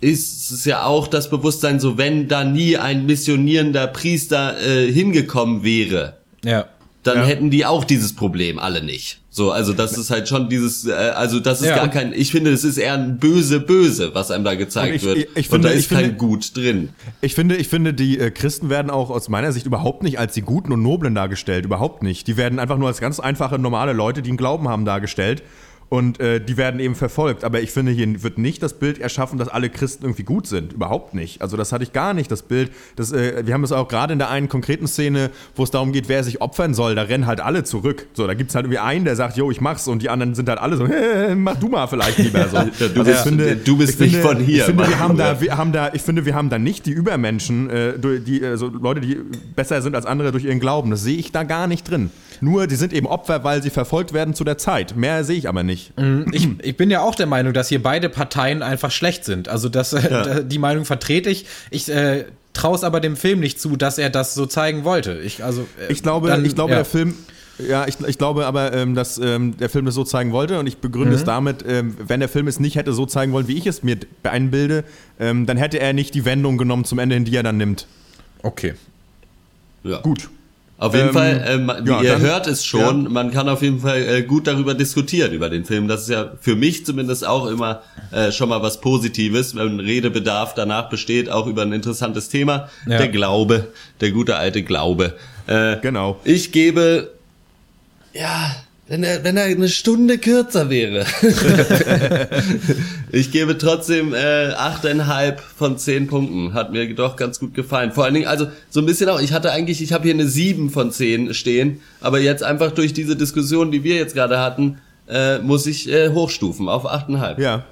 ist es ja auch das Bewusstsein, so wenn da nie ein missionierender Priester äh, hingekommen wäre, Ja. Dann Ja. hätten die auch dieses Problem alle nicht. So, also das ist halt schon dieses, äh, also das ist Ja, gar kein, ich finde, es ist eher ein böse Böse, was einem da gezeigt ich- wird. ich- ich und da finde- ist ich finde- kein Gut drin. Ich finde, ich finde, die äh, Christen werden auch aus meiner Sicht überhaupt nicht als die Guten und Noblen dargestellt. Überhaupt nicht. Die werden einfach nur als ganz einfache, normale Leute, die einen Glauben haben, dargestellt. Und äh, die werden eben verfolgt. Aber ich finde, hier wird nicht das Bild erschaffen, dass alle Christen irgendwie gut sind. Überhaupt nicht. Also das hatte ich gar nicht, das Bild. Das, äh, wir haben es auch gerade in der einen konkreten Szene, wo es darum geht, wer sich opfern soll. Da rennen halt alle zurück. So, da gibt es halt irgendwie einen, der sagt, jo, ich mach's. Und die anderen sind halt alle so, mach du mal vielleicht lieber. So. Ja, du Also ich bist- du bist ich nicht finde, von hier, Ich finde, wir haben da, wir haben da, ich finde, wir haben da nicht die Übermenschen, äh, die, äh, so Leute, die besser sind als andere durch ihren Glauben. Das sehe ich da gar nicht drin. Nur, die sind eben Opfer, weil sie verfolgt werden zu der Zeit. Mehr sehe ich aber nicht. Ich, ich bin ja auch der Meinung, dass hier beide Parteien einfach schlecht sind. Also das, äh, die Meinung vertrete ich. Ich äh, traue es aber dem Film nicht zu, dass er das so zeigen wollte. Ich, also, äh, Ich glaube, dann- ich glaube ja. der Film. Ja, ich, ich glaube aber, ähm, dass ähm, der Film das so zeigen wollte und ich begründe Mhm. es damit, ähm, wenn der Film es nicht hätte so zeigen wollen, wie ich es mir einbilde, ähm, dann hätte er nicht die Wendung genommen zum Ende hin, die er dann nimmt. Okay. Ja. Gut. Auf jeden Ähm, Fall, ähm, wie ja, ihr dann- hört es schon, ja. man kann auf jeden Fall äh, gut darüber diskutieren, über den Film. Das ist ja für mich zumindest auch immer äh, schon mal was Positives, wenn Redebedarf danach besteht, auch über ein interessantes Thema. Ja. Der Glaube, der gute alte Glaube. Äh, Genau. Ich gebe, ja, wenn er, wenn er eine Stunde kürzer wäre. ich gebe trotzdem äh, achteinhalb von zehn Punkten. Hat mir doch ganz gut gefallen. Vor allen Dingen, also so ein bisschen auch, ich hatte eigentlich, ich habe hier eine sieben von zehn stehen, aber jetzt einfach durch diese Diskussion, die wir jetzt gerade hatten, äh, muss ich äh, hochstufen auf achteinhalb. Ja.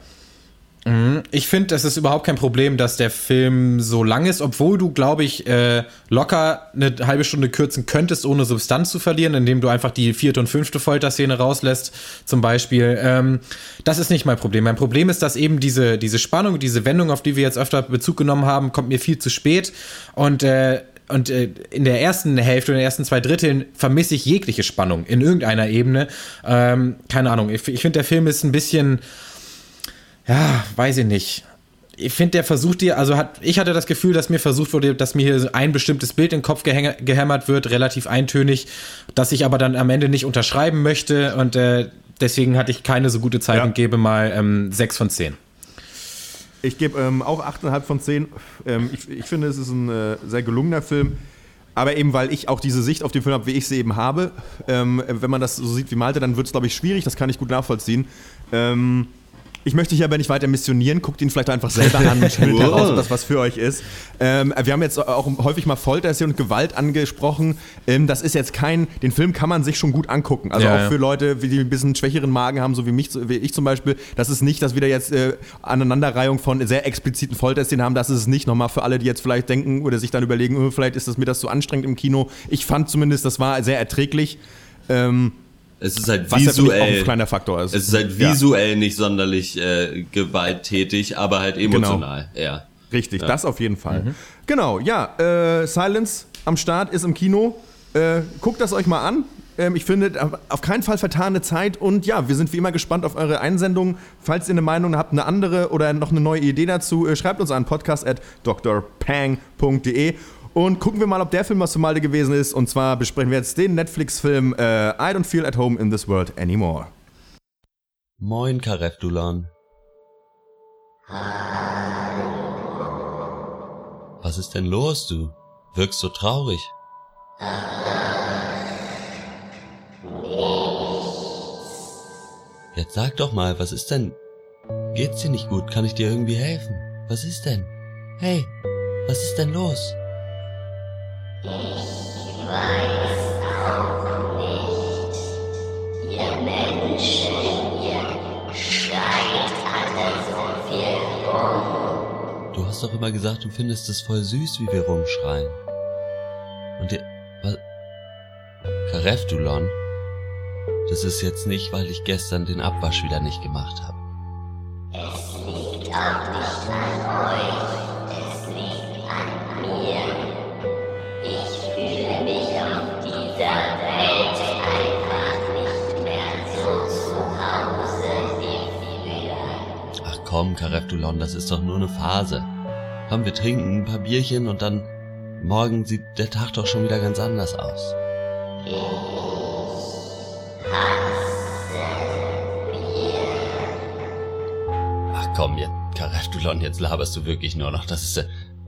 Ich finde, das ist überhaupt kein Problem, dass der Film so lang ist, obwohl du, glaube ich, äh, locker eine halbe Stunde kürzen könntest, ohne Substanz zu verlieren, indem du einfach die vierte und fünfte Folterszene rauslässt, zum Beispiel. Ähm, das ist nicht mein Problem. Mein Problem ist, dass eben diese, diese Spannung, diese Wendung, auf die wir jetzt öfter Bezug genommen haben, kommt mir viel zu spät. Und äh, und äh, in der ersten Hälfte, in den ersten zwei Dritteln vermisse ich jegliche Spannung in irgendeiner Ebene. Ähm, keine Ahnung. Ich, ich finde, der Film ist ein bisschen, ja, weiß ich nicht. ich finde, der versucht dir, also hat, ich hatte das Gefühl, dass mir versucht wurde, dass mir hier ein bestimmtes Bild in den Kopf gehämmert wird, relativ eintönig, dass ich aber dann am Ende nicht unterschreiben möchte und äh, deswegen hatte ich keine so gute Zeit Ja. und gebe mal ähm, 6 von 10. Ich gebe ähm, auch 8,5 von 10. Ähm, ich, ich finde, es ist ein äh, sehr gelungener Film. Aber eben, weil ich auch diese Sicht auf den Film habe, wie ich sie eben habe. Ähm, wenn man das so sieht wie Malte, dann wird es, glaube ich, schwierig. Das kann ich gut nachvollziehen. Ähm, ich möchte hier aber nicht weiter missionieren. Guckt ihn vielleicht einfach selber an und findet heraus, ob das was für euch ist. Ähm, wir haben jetzt auch häufig mal Folter und Gewalt angesprochen. Ähm, das ist jetzt kein, den Film kann man sich schon gut angucken. Also Ja, auch ja. für Leute, die ein bisschen schwächeren Magen haben, so wie mich, wie ich zum Beispiel. Das ist nicht, dass wir da jetzt äh, Aneinanderreihung von sehr expliziten Folterszenen haben. Das ist es nicht. Nochmal für alle, die jetzt vielleicht denken oder sich dann überlegen, oh, vielleicht ist das mir das zu anstrengend im Kino. Ich fand zumindest, das war sehr erträglich. Ähm, Es ist halt was ja mich auch ein visuell. kleiner Faktor ist. Es ist halt Ja. visuell nicht sonderlich äh, gewalttätig, aber halt emotional. Ja. Richtig, das auf jeden Fall. Genau, ja, äh, Silence am Start ist im Kino. Äh, guckt das euch mal an. Ähm, ich finde, auf- auf keinen Fall vertane Zeit und ja, wir sind wie immer gespannt auf eure Einsendungen. Falls ihr eine Meinung habt, eine andere oder noch eine neue Idee dazu, äh, schreibt uns an podcast at drpang.de und gucken wir mal, ob der Film was für Malte gewesen ist. Und zwar besprechen wir jetzt den Netflix-Film äh, I Don't Feel at Home in This World Anymore. Moin, Karefdulan. Was ist denn los, du? Wirkst so traurig. Jetzt sag doch mal, was ist denn? Geht's dir nicht gut? Kann ich dir irgendwie helfen? Was ist denn? Hey, was ist denn los? Du hast doch immer gesagt, du findest es voll süß, wie wir rumschreien. Und dir... Was? Karefdulon? Das ist jetzt nicht, weil ich gestern den Abwasch wieder nicht gemacht habe. Ach komm, Karefdulon, das ist doch nur eine Phase. Komm, wir trinken ein paar Bierchen und dann morgen sieht der Tag doch schon wieder ganz anders aus. Ach komm, jetzt, Karefdulon, jetzt laberst du wirklich nur noch. Das ist, äh,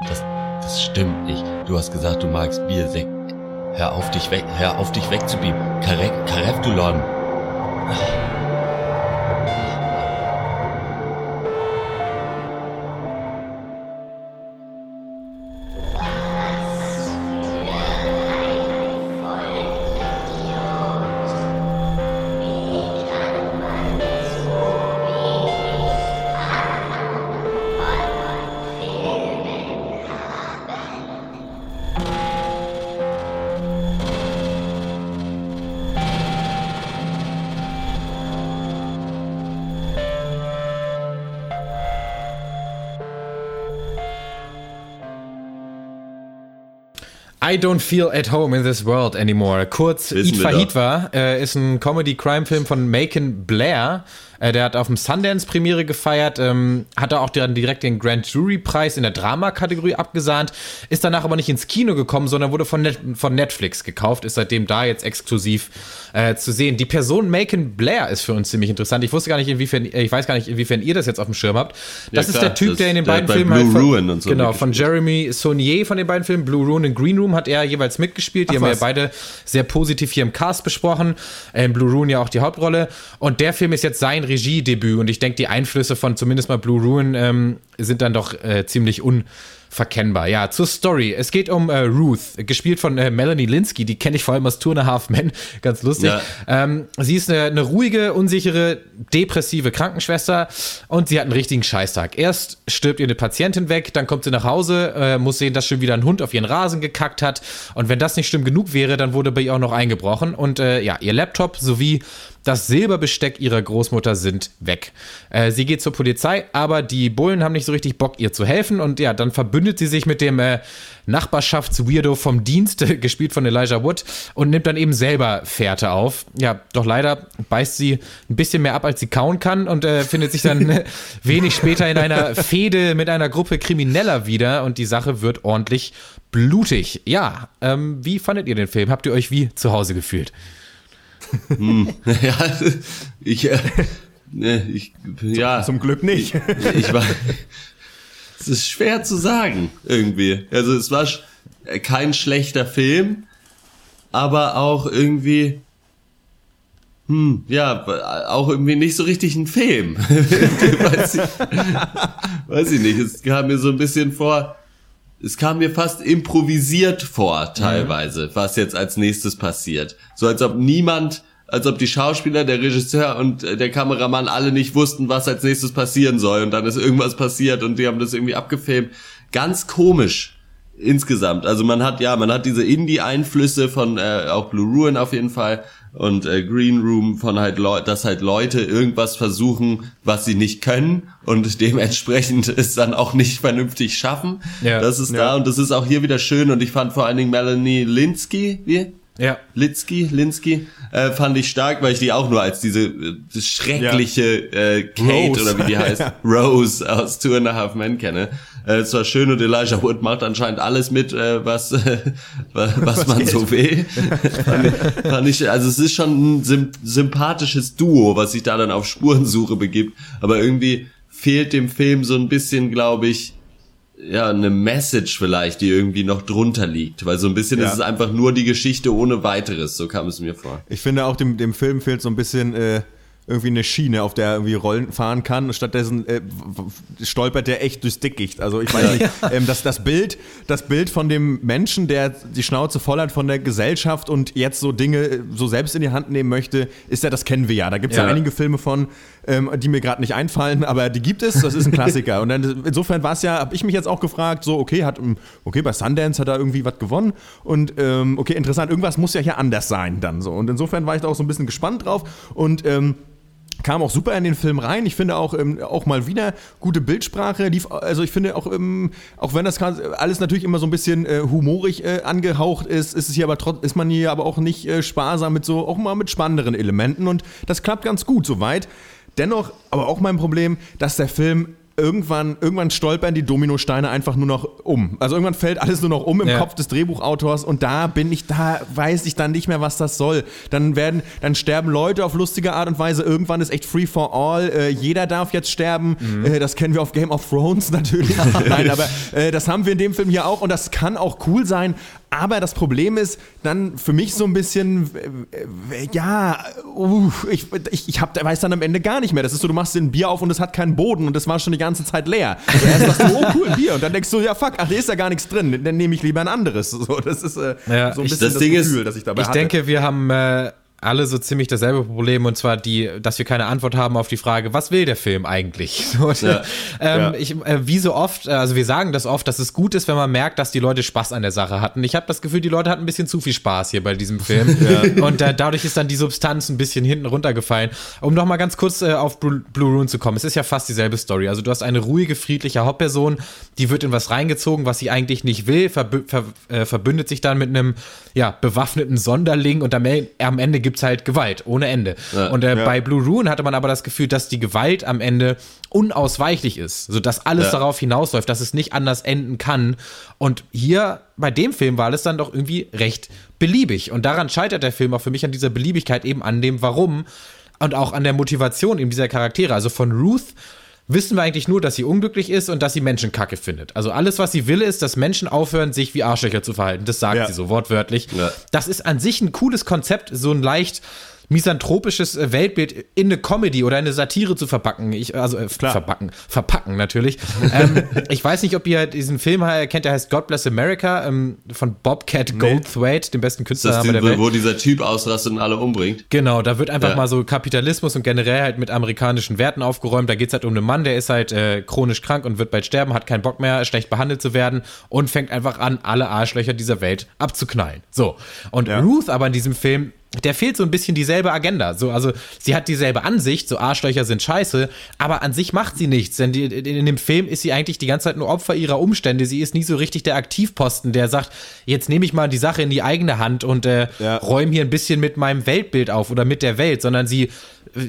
das, das stimmt nicht. Du hast gesagt, du magst Bier, Sekt. Hör auf, dich weg, hör auf, dich wegzubieben. Kare, Karefdulon. I don't feel at home in this world anymore. Kurz, Wissen Eat Fahid war, äh, ist ein Comedy-Crime-Film von Macon Blair. Äh, der hat auf dem Sundance-Premiere gefeiert, ähm, hat er auch dann direkt den Grand Jury-Preis in der Drama-Kategorie abgesahnt, ist danach aber nicht ins Kino gekommen, sondern wurde von, Net von Netflix gekauft, ist seitdem da jetzt exklusiv äh, zu sehen. Die Person Macon Blair ist für uns ziemlich interessant. Ich wusste gar nicht, inwiefern, ich weiß gar nicht, inwiefern ihr das jetzt auf dem Schirm habt. Das Ja, ist klar, der Typ, das- der in den der beiden Filmen Blue halt von, Ruin und so genau, von. Jeremy Saunier von den beiden Filmen, Blue Ruin und Green Room, hat er jeweils mitgespielt. Die Ach haben wir ja beide sehr positiv hier im Cast besprochen. In Blue Ruin ja auch die Hauptrolle. Und der Film ist jetzt sein Regiedebüt. Und ich denke, die Einflüsse von zumindest mal Blue Ruin ähm, sind dann doch äh, ziemlich unverkennbar. Ja, zur Story. Es geht um äh, Ruth, gespielt von äh, Melanie Linsky. Die kenne ich vor allem aus Two and a Half Men. Ganz lustig. Ja. Ähm, sie ist eine, eine ruhige, unsichere, depressive Krankenschwester und sie hat einen richtigen Scheißtag. Erst stirbt ihr eine Patientin weg, dann kommt sie nach Hause, äh, muss sehen, dass schon wieder ein Hund auf ihren Rasen gekackt hat. Und wenn das nicht schlimm genug wäre, dann wurde bei ihr auch noch eingebrochen. Und äh, ja, ihr Laptop sowie das Silberbesteck ihrer Großmutter sind weg. Äh, sie geht zur Polizei, aber die Bullen haben nicht so richtig Bock, ihr zu helfen. Und ja, dann verbündet verbündet sie sich mit dem äh, Nachbarschaftsweirdo vom Dienst, gespielt von Elijah Wood, und nimmt dann eben selber Fährte auf. Ja, doch leider beißt sie ein bisschen mehr ab, als sie kauen kann und äh, findet sich dann wenig später in einer Fehde mit einer Gruppe Krimineller wieder und die Sache wird ordentlich blutig. Ja, ähm, wie fandet ihr den Film? Habt ihr euch wie zu Hause gefühlt? Hm, ja, ich, äh, ne, ich, ja. Zum Glück nicht. Ich war, es ist schwer zu sagen, irgendwie. Also es war kein schlechter Film, aber auch irgendwie, hm, ja, auch irgendwie nicht so richtig ein Film. weiß, ich, weiß ich nicht, es kam mir so ein bisschen vor, es kam mir fast improvisiert vor, teilweise, was jetzt als nächstes passiert. So als ob niemand, als ob die Schauspieler, der Regisseur und äh, der Kameramann alle nicht wussten, was als nächstes passieren soll. Und dann ist irgendwas passiert und die haben das irgendwie abgefilmt. Ganz komisch insgesamt. Also man hat, ja, man hat diese Indie-Einflüsse von äh, auch Blue Ruin auf jeden Fall und äh, Green Room von halt Leute, dass halt Leute irgendwas versuchen, was sie nicht können und dementsprechend es dann auch nicht vernünftig schaffen. Ja. Das ist Ja. da und das ist auch hier wieder schön und ich fand vor allen Dingen Melanie Linsky, wie? Ja. Litzky, Linsky, äh, fand ich stark, weil ich die auch nur als diese äh, schreckliche äh, Kate Rose. oder wie die heißt, Rose aus Two and a Half Men kenne. Äh, es war schön und Elijah Wood macht anscheinend alles mit, äh, was, äh, was, was man so will. fand, ich, fand ich, also es ist schon ein sym sympathisches Duo, was sich da dann auf Spurensuche begibt, aber irgendwie fehlt dem Film so ein bisschen, glaube ich, ja, eine Message vielleicht, die irgendwie noch drunter liegt. Weil so ein bisschen Ja. ist es einfach nur die Geschichte ohne weiteres, so kam es mir vor. Ich finde auch, dem, dem Film fehlt so ein bisschen äh, irgendwie eine Schiene, auf der er irgendwie Rollen fahren kann. Und stattdessen äh, stolpert er echt durchs Dickicht. Also ich weiß nicht, ähm, das, das, Bild, das Bild von dem Menschen, der die Schnauze voll hat von der Gesellschaft und jetzt so Dinge äh, so selbst in die Hand nehmen möchte, ist ja, das kennen wir ja. Da gibt es ja. Ja. einige Filme von, ähm, die mir gerade nicht einfallen, aber die gibt es, das ist ein Klassiker. Und dann, insofern war es ja, habe ich mich jetzt auch gefragt, so, okay, hat, ähm, okay, bei Sundance hat er irgendwie was gewonnen und ähm, okay, interessant, irgendwas muss ja hier anders sein dann so. Und insofern war ich da auch so ein bisschen gespannt drauf und ähm, kam auch super in den Film rein. Ich finde auch, ähm, auch mal wieder gute Bildsprache. Lief, also ich finde auch, ähm, auch wenn das alles natürlich immer so ein bisschen äh, humorig äh, angehaucht ist, ist es hier aber trotz, ist man hier aber auch nicht äh, sparsam mit so, auch mal mit spannenderen Elementen und das klappt ganz gut soweit. Dennoch, aber auch mein Problem, dass der Film irgendwann, irgendwann stolpern die Dominosteine einfach nur noch um. Also irgendwann fällt alles nur noch um im Ja. Kopf des Drehbuchautors und da bin ich, da weiß ich dann nicht mehr, was das soll. Dann werden, dann sterben Leute auf lustige Art und Weise. Irgendwann ist echt free for all. Äh, jeder darf jetzt sterben. Äh, das kennen wir auf Game of Thrones natürlich. Nein, aber äh, das haben wir in dem Film hier auch und das kann auch cool sein. Aber das Problem ist dann für mich so ein bisschen, äh, äh, ja, uh, ich, ich, ich hab, weiß dann am Ende gar nicht mehr. Das ist so, du machst dir ein Bier auf und es hat keinen Boden und das war schon die ganze Zeit leer. Also erst sagst du, oh cool, ein Bier. Und dann denkst du, ja fuck, ach, da ist ja gar nichts drin. Dann nehme ich lieber ein anderes. So, das ist äh, Ja, so ein ich- bisschen das das, Ding ist, Gefühl, das ich dabei Ich hatte. denke, wir haben äh, alle so ziemlich dasselbe Problem und zwar die, dass wir keine Antwort haben auf die Frage, was will der Film eigentlich? So, Ja. ähm, Ja. ich, äh, wie so oft, äh, also wir sagen das oft, dass es gut ist, wenn man merkt, dass die Leute Spaß an der Sache hatten. Ich habe das Gefühl, die Leute hatten ein bisschen zu viel Spaß hier bei diesem Film und äh, dadurch ist dann die Substanz ein bisschen hinten runtergefallen. Um noch mal ganz kurz äh, auf Blue, Blue Rune zu kommen, es ist ja fast dieselbe Story. Also du hast eine ruhige, friedliche Hauptperson, die wird in was reingezogen, was sie eigentlich nicht will, verbü ver äh, verbündet sich dann mit einem ja, bewaffneten Sonderling und am, am Ende gibt's halt Gewalt, ohne Ende. Ja. und äh, bei Blue Rune hatte man aber das Gefühl, dass die Gewalt am Ende unausweichlich ist, sodass alles Ja. darauf hinausläuft, dass es nicht anders enden kann. Und hier bei dem Film war alles dann doch irgendwie recht beliebig. Und daran scheitert der Film auch für mich an dieser Beliebigkeit eben an dem Warum und auch an der Motivation eben dieser Charaktere. Also von Ruth wissen wir eigentlich nur, dass sie unglücklich ist und dass sie Menschen kacke findet. Also alles, was sie will, ist, dass Menschen aufhören, sich wie Arschlöcher zu verhalten. Das sagt Ja. sie so wortwörtlich. Ja. Das ist an sich ein cooles Konzept, so ein leicht misanthropisches äh, Weltbild in eine Comedy oder in eine Satire zu verpacken. Ich, also äh, verpacken, verpacken natürlich. ähm, ich weiß nicht, ob ihr diesen Film kennt, der heißt God Bless America ähm, von Bobcat Goldthwait, dem besten Ist das Künstler die, der Welt. wo dieser Typ ausrastet und alle umbringt? Genau, da wird einfach Ja. mal so Kapitalismus und generell halt mit amerikanischen Werten aufgeräumt. Da geht's halt um einen Mann, der ist halt äh, chronisch krank und wird bald sterben, hat keinen Bock mehr, schlecht behandelt zu werden und fängt einfach an, alle Arschlöcher dieser Welt abzuknallen. So. Und Ja. Ruth aber in diesem Film der fehlt so ein bisschen dieselbe Agenda. So, also sie hat dieselbe Ansicht, so Arschlöcher sind scheiße, aber an sich macht sie nichts, denn die, in dem Film ist sie eigentlich die ganze Zeit nur Opfer ihrer Umstände. Sie ist nie so richtig der Aktivposten, der sagt, jetzt nehme ich mal die Sache in die eigene Hand und äh, Ja. räume hier ein bisschen mit meinem Weltbild auf oder mit der Welt, sondern sie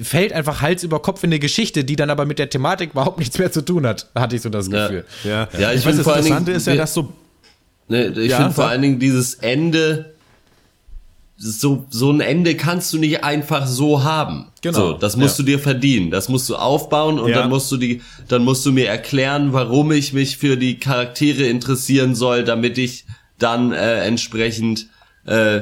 fällt einfach Hals über Kopf in eine Geschichte, die dann aber mit der Thematik überhaupt nichts mehr zu tun hat, hatte ich so das Ja. Gefühl. Ja, Ja, ich ich weiß, find das Interessante Dingen- ist ja, dass so Ne, ich Ja, finde vor allen Dingen dieses Ende, so, so ein Ende kannst du nicht einfach so haben. Genau, So, das musst ja. du dir verdienen. Das musst du aufbauen und Ja. dann musst du die, dann musst du mir erklären, warum ich mich für die Charaktere interessieren soll, damit ich dann äh, entsprechend äh,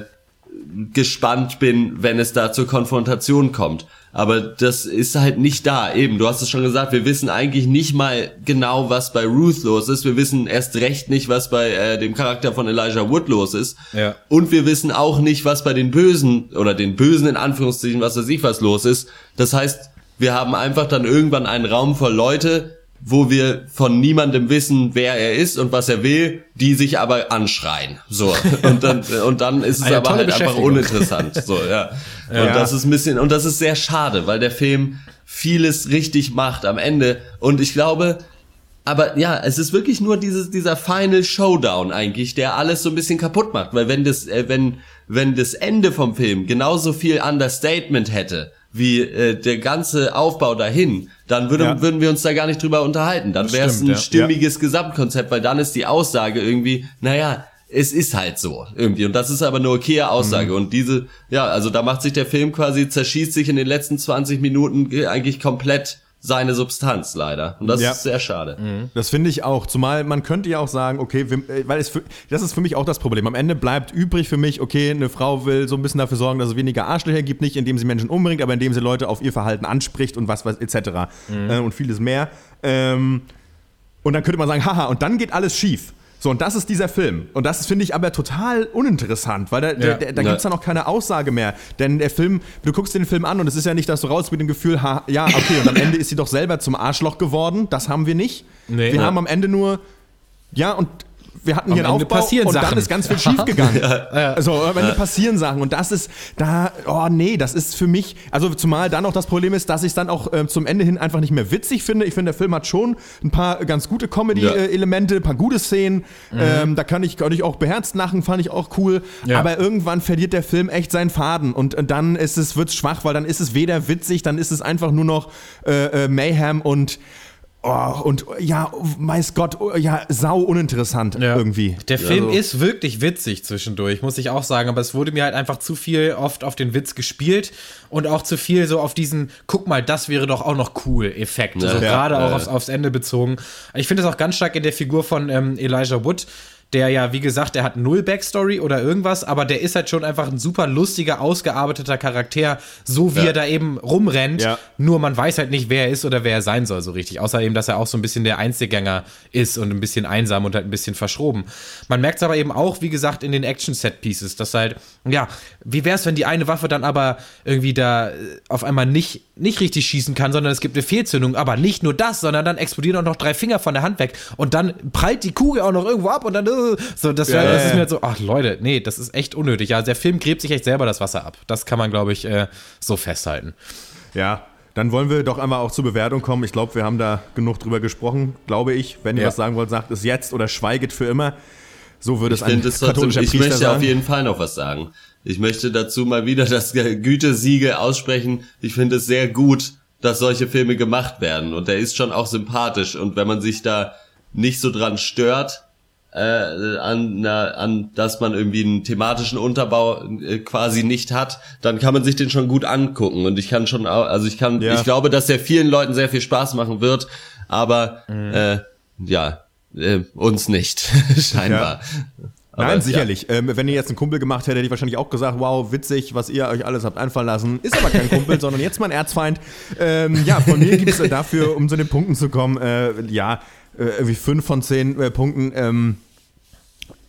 gespannt bin, wenn es da zur Konfrontation kommt. Aber das ist halt nicht da. Eben, du hast es schon gesagt, wir wissen eigentlich nicht mal genau, was bei Ruth los ist. Wir wissen erst recht nicht, was bei äh, dem Charakter von Elijah Wood los ist. Ja. Und wir wissen auch nicht, was bei den Bösen oder den Bösen in Anführungszeichen, was weiß ich, was los ist. Das heißt, wir haben einfach dann irgendwann einen Raum voll Leute, wo wir von niemandem wissen, wer er ist und was er will, die sich aber anschreien. So. Und dann, und dann ist es Eine aber halt einfach uninteressant. So, ja. Und Ja. das ist ein bisschen, und das ist sehr schade, weil der Film vieles richtig macht am Ende. Und ich glaube, aber ja, es ist wirklich nur dieses, dieser Final Showdown eigentlich, der alles so ein bisschen kaputt macht. Weil wenn das, äh, wenn, wenn das Ende vom Film genauso viel Understatement hätte, wie äh, der ganze Aufbau dahin, dann würde, Ja. würden wir uns da gar nicht drüber unterhalten. Dann wäre es ein ja. stimmiges Gesamtkonzept, weil dann ist die Aussage irgendwie, naja, es ist halt so irgendwie. Und das ist aber eine okaye Aussage. Mhm. Und diese, ja, also da macht sich der Film quasi, zerschießt sich in den letzten 20 Minuten äh, eigentlich komplett seine Substanz leider. Und das Ja. ist sehr schade. Das finde ich auch. Zumal man könnte ja auch sagen, okay, wir, äh, weil es für, das ist für mich auch das Problem. Am Ende bleibt übrig für mich, okay, eine Frau will so ein bisschen dafür sorgen, dass es weniger Arschlöcher gibt, nicht indem sie Menschen umbringt, aber indem sie Leute auf ihr Verhalten anspricht und was weiß etc. Äh, und vieles mehr. Ähm, und dann könnte man sagen, haha, und dann geht alles schief. So, und das ist dieser Film. Und das finde ich aber total uninteressant, weil da, Ja. da Ja. gibt es dann auch keine Aussage mehr. Denn der Film, du guckst den Film an und es ist ja nicht, dass du raus mit dem Gefühl, ha, ja, okay, und am Ende ist sie doch selber zum Arschloch geworden. Das haben wir nicht. Nee. wir Ja. haben am Ende nur, ja, und wir hatten hier einen Ende Aufbau und dann Sachen. ist ganz viel schiefgegangen. Also am Ende passieren Sachen und das ist da, oh nee, das ist für mich, also zumal dann auch das Problem ist, dass ich es dann auch ähm, zum Ende hin einfach nicht mehr witzig finde. Ich finde, der Film hat schon ein paar ganz gute Comedy-Elemente, ein paar gute Szenen. Ähm, da kann ich, kann ich auch beherzt lachen, fand ich auch cool. Ja. Aber irgendwann verliert der Film echt seinen Faden und äh, dann ist es, wird's schwach, weil dann ist es weder witzig, dann ist es einfach nur noch äh, äh, Mayhem und Oh, und ja, weiß Gott, oh, ja, sau uninteressant Ja. irgendwie. Der Film Also- ist wirklich witzig zwischendurch, muss ich auch sagen, aber es wurde mir halt einfach zu viel oft auf den Witz gespielt und auch zu viel so auf diesen, guck mal, das wäre doch auch noch cool Effekt. Ja. so Ja. gerade auch aufs, aufs Ende bezogen. Ich finde es auch ganz stark in der Figur von ähm, Elijah Wood. Der ja, wie gesagt, der hat null Backstory oder irgendwas, aber der ist halt schon einfach ein super lustiger, ausgearbeiteter Charakter, so wie Ja. er da eben rumrennt. Ja. Nur man weiß halt nicht, wer er ist oder wer er sein soll, so richtig. Außer eben, dass er auch so ein bisschen der Einzelgänger ist und ein bisschen einsam und halt ein bisschen verschroben. Man merkt es aber eben auch, wie gesagt, in den Action-Set-Pieces, dass halt, ja, wie wäre es, wenn die eine Waffe dann aber irgendwie da äh, auf einmal nicht, nicht richtig schießen kann, sondern es gibt eine Fehlzündung. Aber nicht nur das, sondern dann explodieren auch noch drei Finger von der Hand weg und dann prallt die Kugel auch noch irgendwo ab und dann, äh, so, das, wär, Ja, das ja, ist mir halt so, ach Leute, nee, das ist echt unnötig. Ja, der Film gräbt sich echt selber das Wasser ab. Das kann man, glaube ich, äh, so festhalten. Ja, dann wollen wir doch einmal auch zur Bewertung kommen. Ich glaube, wir haben da genug drüber gesprochen, glaube ich. Wenn ihr Ja. was sagen wollt, sagt es jetzt oder schweiget für immer. So würde es ein finde es trotzdem, katholischer ich Priester möchte sagen. auf jeden Fall noch was sagen. Ich möchte dazu mal wieder das Gütesiegel aussprechen. Ich finde es sehr gut, dass solche Filme gemacht werden. Und der ist schon auch sympathisch. Und wenn man sich da nicht so dran stört, äh, an, na, an, dass man irgendwie einen thematischen Unterbau äh, quasi nicht hat, dann kann man sich den schon gut angucken. Und ich kann schon, au- also ich kann, Ja. ich glaube, dass der vielen Leuten sehr viel Spaß machen wird, aber Mhm. äh, ja, äh, uns nicht, scheinbar. Aber, Nein, ja. sicherlich. Ähm, wenn ihr jetzt einen Kumpel gemacht hättet, hätte ich wahrscheinlich auch gesagt, wow, witzig, was ihr euch alles habt einfallen lassen. Ist aber kein Kumpel, sondern jetzt mein Erzfeind. Ähm, ja, von mir gibt es dafür, um zu den Punkten zu kommen, äh, ja, äh, irgendwie fünf von zehn äh, Punkten. Ähm,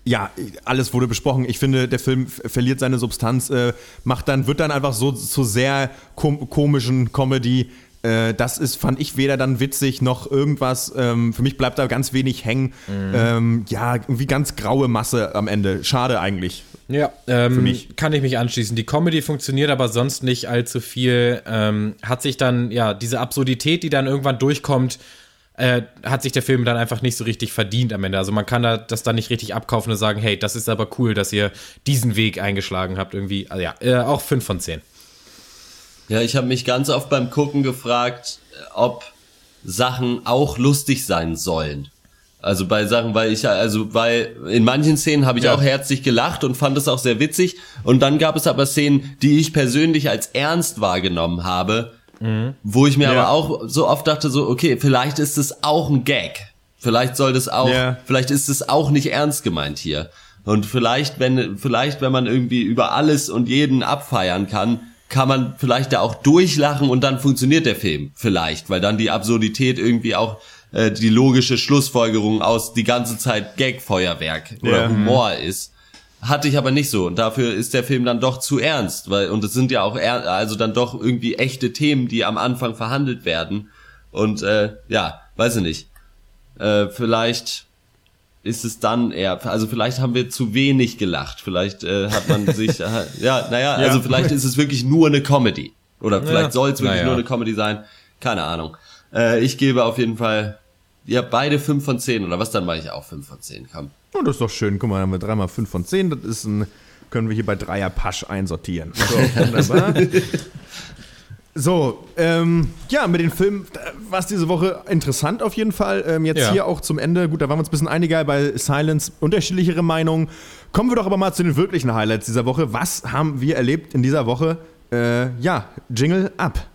ja, alles wurde besprochen. Ich finde, der Film verliert seine Substanz, äh, macht dann, wird dann einfach so zu sehr kom komischen Comedy. Äh, das ist, fand ich, weder dann witzig noch irgendwas. Ähm, für mich bleibt da ganz wenig hängen. Ähm, ja, irgendwie ganz graue Masse am Ende. Schade eigentlich. Ja, ähm, mich. kann ich mich anschließen. Die Comedy funktioniert aber sonst nicht allzu viel. Ähm, hat sich dann, ja, diese Absurdität, die dann irgendwann durchkommt, äh, hat sich der Film dann einfach nicht so richtig verdient am Ende. Also man kann da, das dann nicht richtig abkaufen und sagen, hey, das ist aber cool, dass ihr diesen Weg eingeschlagen habt irgendwie. Also ja, äh, auch 5 von 10. Ja, ich habe mich ganz oft beim Gucken gefragt, ob Sachen auch lustig sein sollen. Also bei Sachen, weil ich also weil in manchen Szenen habe ich auch herzlich gelacht und fand es auch sehr witzig und dann gab es aber Szenen, die ich persönlich als ernst wahrgenommen habe, wo ich mir aber auch so oft dachte so, okay, vielleicht ist es auch ein Gag. Vielleicht soll das auch, Ja. vielleicht ist es auch nicht ernst gemeint hier. Und vielleicht, wenn, vielleicht, wenn man irgendwie über alles und jeden abfeiern kann, kann man vielleicht da auch durchlachen und dann funktioniert der Film. Vielleicht, weil dann die Absurdität irgendwie auch äh, die logische Schlussfolgerung aus die ganze Zeit Gag-Feuerwerk oder Ja. Humor ist. Hatte ich aber nicht so und dafür ist der Film dann doch zu ernst, weil und es sind ja auch er, also dann doch irgendwie echte Themen, die am Anfang verhandelt werden und äh, ja, weiß ich nicht. Äh, vielleicht ist es dann eher, also vielleicht haben wir zu wenig gelacht, vielleicht äh, hat man sich, äh, ja, naja, also vielleicht ist es wirklich nur eine Comedy oder vielleicht Ja. soll es wirklich Naja. nur eine Comedy sein, keine Ahnung. Äh, ich gebe auf jeden Fall, ja, beide 5 von 10 oder was, dann mache ich auch 5 von 10, komm. Oh, das ist doch schön. Guck mal, haben wir dreimal 5 von 10. Das ist ein, können wir hier bei Dreier Pasch einsortieren. So, wunderbar. So, ähm, ja, mit den Filmen war es diese Woche interessant auf jeden Fall. Ähm, jetzt Ja. hier auch zum Ende. Gut, da waren wir uns ein bisschen einiger bei Silence, unterschiedlichere Meinungen. Kommen wir doch aber mal zu den wirklichen Highlights dieser Woche. Was haben wir erlebt in dieser Woche? Äh, ja, Jingle ab.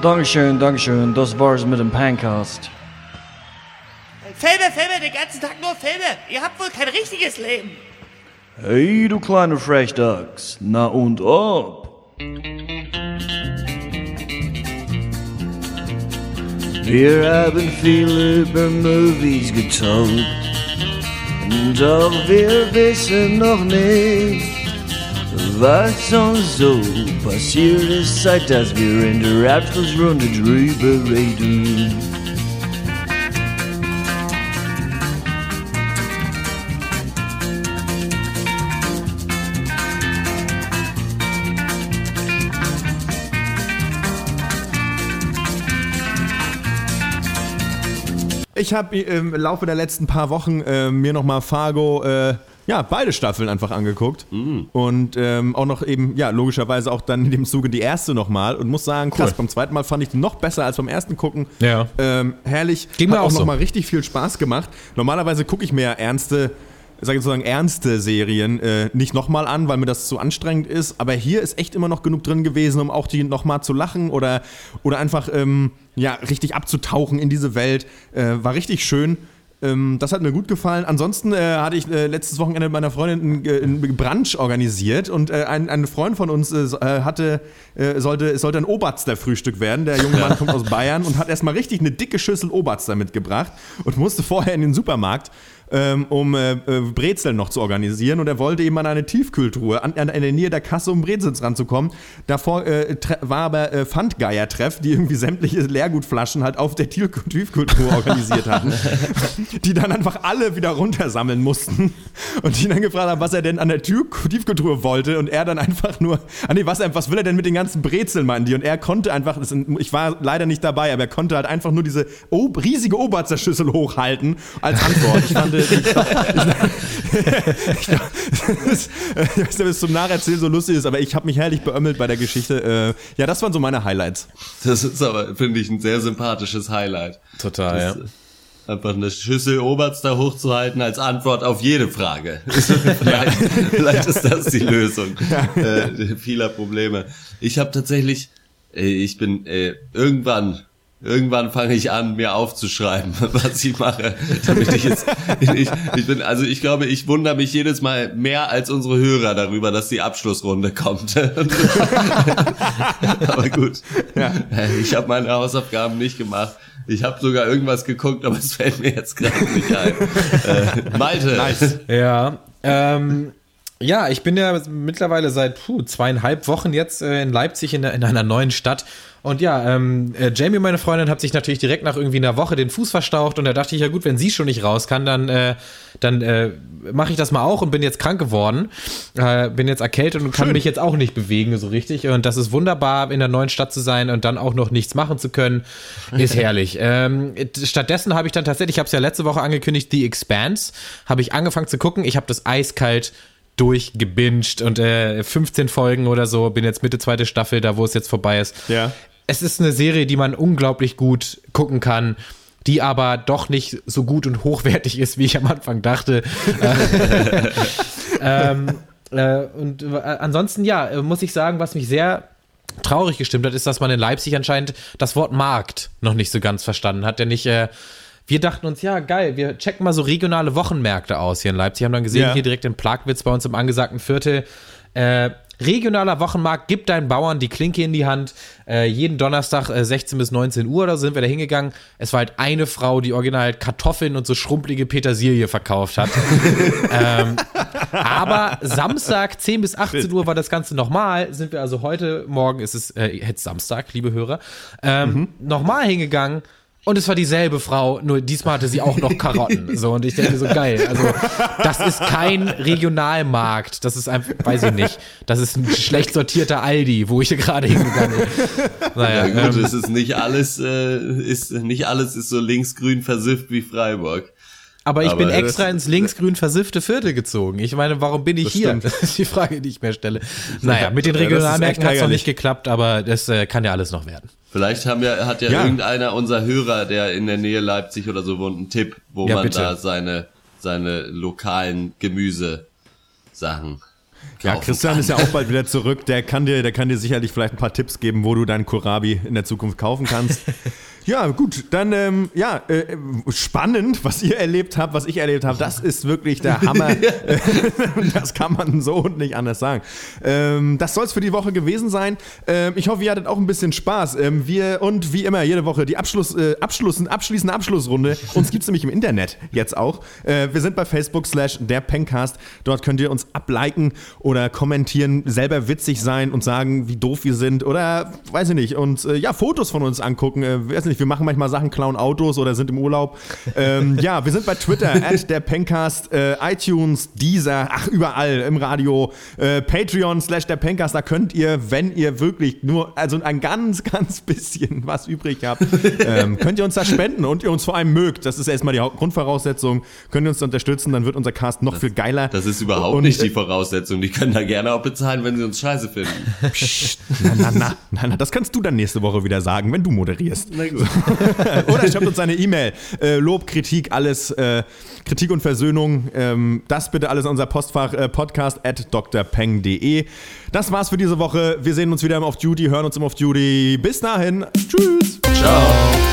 Dankeschön, Dankeschön. Das war's mit dem Pancast. Filme, Filme, den ganzen Tag nur Filme. Ihr habt wohl kein richtiges Leben. Hey, du kleine Frechdachs. Na und ob? Wir haben viel über Movies getalkt. Doch wir wissen noch nicht, was uns so passiert ist, seit dass wir in der Abschlussrunde drüber reden. Ich habe im Laufe der letzten paar Wochen äh, mir nochmal Fargo, äh, ja, beide Staffeln einfach angeguckt. Und ähm, auch noch eben, ja, logischerweise auch dann in dem Zuge die erste nochmal. Und muss sagen, krass, beim zweiten Mal fand ich die noch besser als beim ersten gucken. Ja. Ähm, herrlich. Ging Hat mir auch auch so. nochmal richtig viel Spaß gemacht. Normalerweise gucke ich mir ja ernste, sag ich sozusagen ernste Serien äh, nicht nochmal an, weil mir das zu anstrengend ist. Aber hier ist echt immer noch genug drin gewesen, um auch die nochmal zu lachen oder, oder einfach ähm, ja, richtig abzutauchen in diese Welt. Äh, war richtig schön. Ähm, das hat mir gut gefallen. Ansonsten äh, hatte ich äh, letztes Wochenende mit meiner Freundin einen, einen Brunch organisiert und äh, ein, ein Freund von uns äh, äh, hatte, äh, sollte, es sollte ein Oberster-Frühstück werden. Der junge Mann kommt aus Bayern und hat erstmal richtig eine dicke Schüssel Oberster mitgebracht und musste vorher in den Supermarkt ähm, um äh, äh, Brezeln noch zu organisieren und er wollte eben an eine Tiefkühltruhe, an, an, in der Nähe der Kasse, um Brezels ranzukommen. Davor äh, war aber äh, Pfandgeier-Treff, die irgendwie sämtliche Leergutflaschen halt auf der Tief Tiefkühltruhe organisiert hatten, die dann einfach alle wieder runtersammeln mussten und die dann gefragt haben, was er denn an der Tür Tiefkühltruhe wollte und er dann einfach nur, ah nee, was, was will er denn mit den ganzen Brezeln, meinen die? Und er konnte einfach, ich war leider nicht dabei, aber er konnte halt einfach nur diese riesige Obersterschüssel hochhalten als Antwort. Ich fand, ich, ich, ich, weiß nicht, ob es zum Nacherzählen so lustig ist, aber ich habe mich herrlich beömmelt bei der Geschichte. Äh, ja, das waren so meine Highlights. Das ist aber, finde ich, ein sehr sympathisches Highlight. Total, Das, ja. Einfach eine Schüssel Oberster hochzuhalten als Antwort auf jede Frage. vielleicht, vielleicht ist das die Lösung äh, vieler Probleme. Ich habe tatsächlich, äh, ich bin äh, irgendwann, irgendwann fange ich an, mir aufzuschreiben, was ich mache, damit ich jetzt, ich, ich bin, also ich glaube, ich wundere mich jedes Mal mehr als unsere Hörer darüber, dass die Abschlussrunde kommt. aber gut, Äh, ich habe meine Hausaufgaben nicht gemacht. Ich habe sogar irgendwas geguckt, aber es fällt mir jetzt gerade nicht ein. Äh, Malte. Nice. Ja, ähm, Ja, ich bin ja mittlerweile seit puh, zweieinhalb Wochen jetzt äh, in Leipzig in, der- in einer neuen Stadt. Und ja, ähm, äh, Jamie, meine Freundin, hat sich natürlich direkt nach irgendwie einer Woche den Fuß verstaucht. Und da dachte ich, ja gut, wenn sie schon nicht raus kann, dann, äh, dann äh, mache ich das mal auch und bin jetzt krank geworden. Äh, bin jetzt erkältet und kann mich jetzt auch nicht bewegen so richtig. Und das ist wunderbar, in der neuen Stadt zu sein und dann auch noch nichts machen zu können. Ist herrlich. ähm, stattdessen habe ich dann tatsächlich, ich habe es ja letzte Woche angekündigt, The Expanse, habe ich angefangen zu gucken. Ich habe das eiskalt durchgebinged und äh, 15 Folgen oder so, bin jetzt Mitte zweite Staffel, da wo es jetzt vorbei ist. Ja. Es ist eine Serie, die man unglaublich gut gucken kann, die aber doch nicht so gut und hochwertig ist, wie ich am Anfang dachte. Äh, ähm, äh, und äh, ansonsten, ja, äh, muss ich sagen, was mich sehr traurig gestimmt hat, ist, dass man in Leipzig anscheinend das Wort Markt noch nicht so ganz verstanden hat. Denn ich, äh, wir dachten uns, ja, geil, wir checken mal so regionale Wochenmärkte aus hier in Leipzig. Haben dann gesehen, Ja. hier direkt in Plagwitz bei uns im angesagten Viertel. Äh, regionaler Wochenmarkt, gib deinen Bauern die Klinke in die Hand. Äh, jeden Donnerstag äh, 16 bis 19 Uhr oder so sind wir da hingegangen. Es war halt eine Frau, die original Kartoffeln und so schrumpelige Petersilie verkauft hat. ähm, aber Samstag 10 bis 18 Uhr war das Ganze nochmal. Sind wir also heute Morgen, ist es äh, jetzt Samstag, liebe Hörer, ähm, nochmal hingegangen. Und es war dieselbe Frau, nur diesmal hatte sie auch noch Karotten. So, und ich denke so, geil. Also, das ist kein Regionalmarkt. Das ist einfach, weiß ich nicht. Das ist ein schlecht sortierter Aldi, wo ich hier gerade hingegangen bin. Naja, Ja gut, ähm, es ist nicht alles, äh, ist nicht alles ist so linksgrün versifft wie Freiburg. Aber ich aber bin das- extra ins linksgrün versiffte Viertel gezogen. Ich meine, warum bin ich hier? stimmt. Das ist die Frage, die ich mir stelle. Naja, mit den das Regionalmärkten hat es noch nicht geklappt, aber das äh, kann ja alles noch werden. Vielleicht haben wir, hat ja, Ja. irgendeiner unserer Hörer, der in der Nähe Leipzig oder so wohnt, einen Tipp, wo Ja, man bitte. da seine, seine lokalen Gemüsesachen Ja, Christian kann. ist ja auch bald wieder zurück. Der kann dir, der kann dir sicherlich vielleicht ein paar Tipps geben, wo du deinen Kohlrabi in der Zukunft kaufen kannst. ja, gut, dann ähm, ja, äh, spannend, was ihr erlebt habt, was ich erlebt habe. Das ist wirklich der Hammer. das kann man so und nicht anders sagen. Ähm, das soll es für die Woche gewesen sein. Ähm, ich hoffe, ihr hattet auch ein bisschen Spaß. Ähm, wir und wie immer jede Woche die Abschluss, äh, Abschluss, abschließende Abschlussrunde. Uns gibt es nämlich im Internet jetzt auch. Äh, wir sind bei Facebook slash der Pencast. Dort könnt ihr uns abliken oder kommentieren, selber witzig sein und sagen, wie doof wir sind oder weiß ich nicht. Und äh, ja, Fotos von uns angucken. Äh, weiß nicht, wir machen manchmal Sachen, klauen Autos oder sind im Urlaub. Ähm, ja, wir sind bei Twitter, at der Pencast, äh, iTunes, Deezer, ach, überall im Radio, äh, Patreon slash der Pencast. Da könnt ihr, wenn ihr wirklich nur, also ein ganz, ganz bisschen was übrig habt, ähm, könnt ihr uns da spenden und ihr uns vor allem mögt. Das ist erstmal die Grundvoraussetzung. Könnt ihr uns unterstützen, dann wird unser Cast noch viel geiler. Das ist überhaupt Und, nicht die Voraussetzung. Die können da gerne auch bezahlen, wenn sie uns scheiße finden. Na, na, na, na, na, das kannst du dann nächste Woche wieder sagen, wenn du moderierst. Na gut. Oder schreibt uns eine E-Mail. Äh, Lob, Kritik, alles, äh, Kritik und Versöhnung. Ähm, das bitte alles in unser Postfach äh, podcast at drpeng.de. Das war's für diese Woche. Wir sehen uns wieder im Off Duty, hören uns im Off Duty. Bis dahin. Tschüss. Ciao.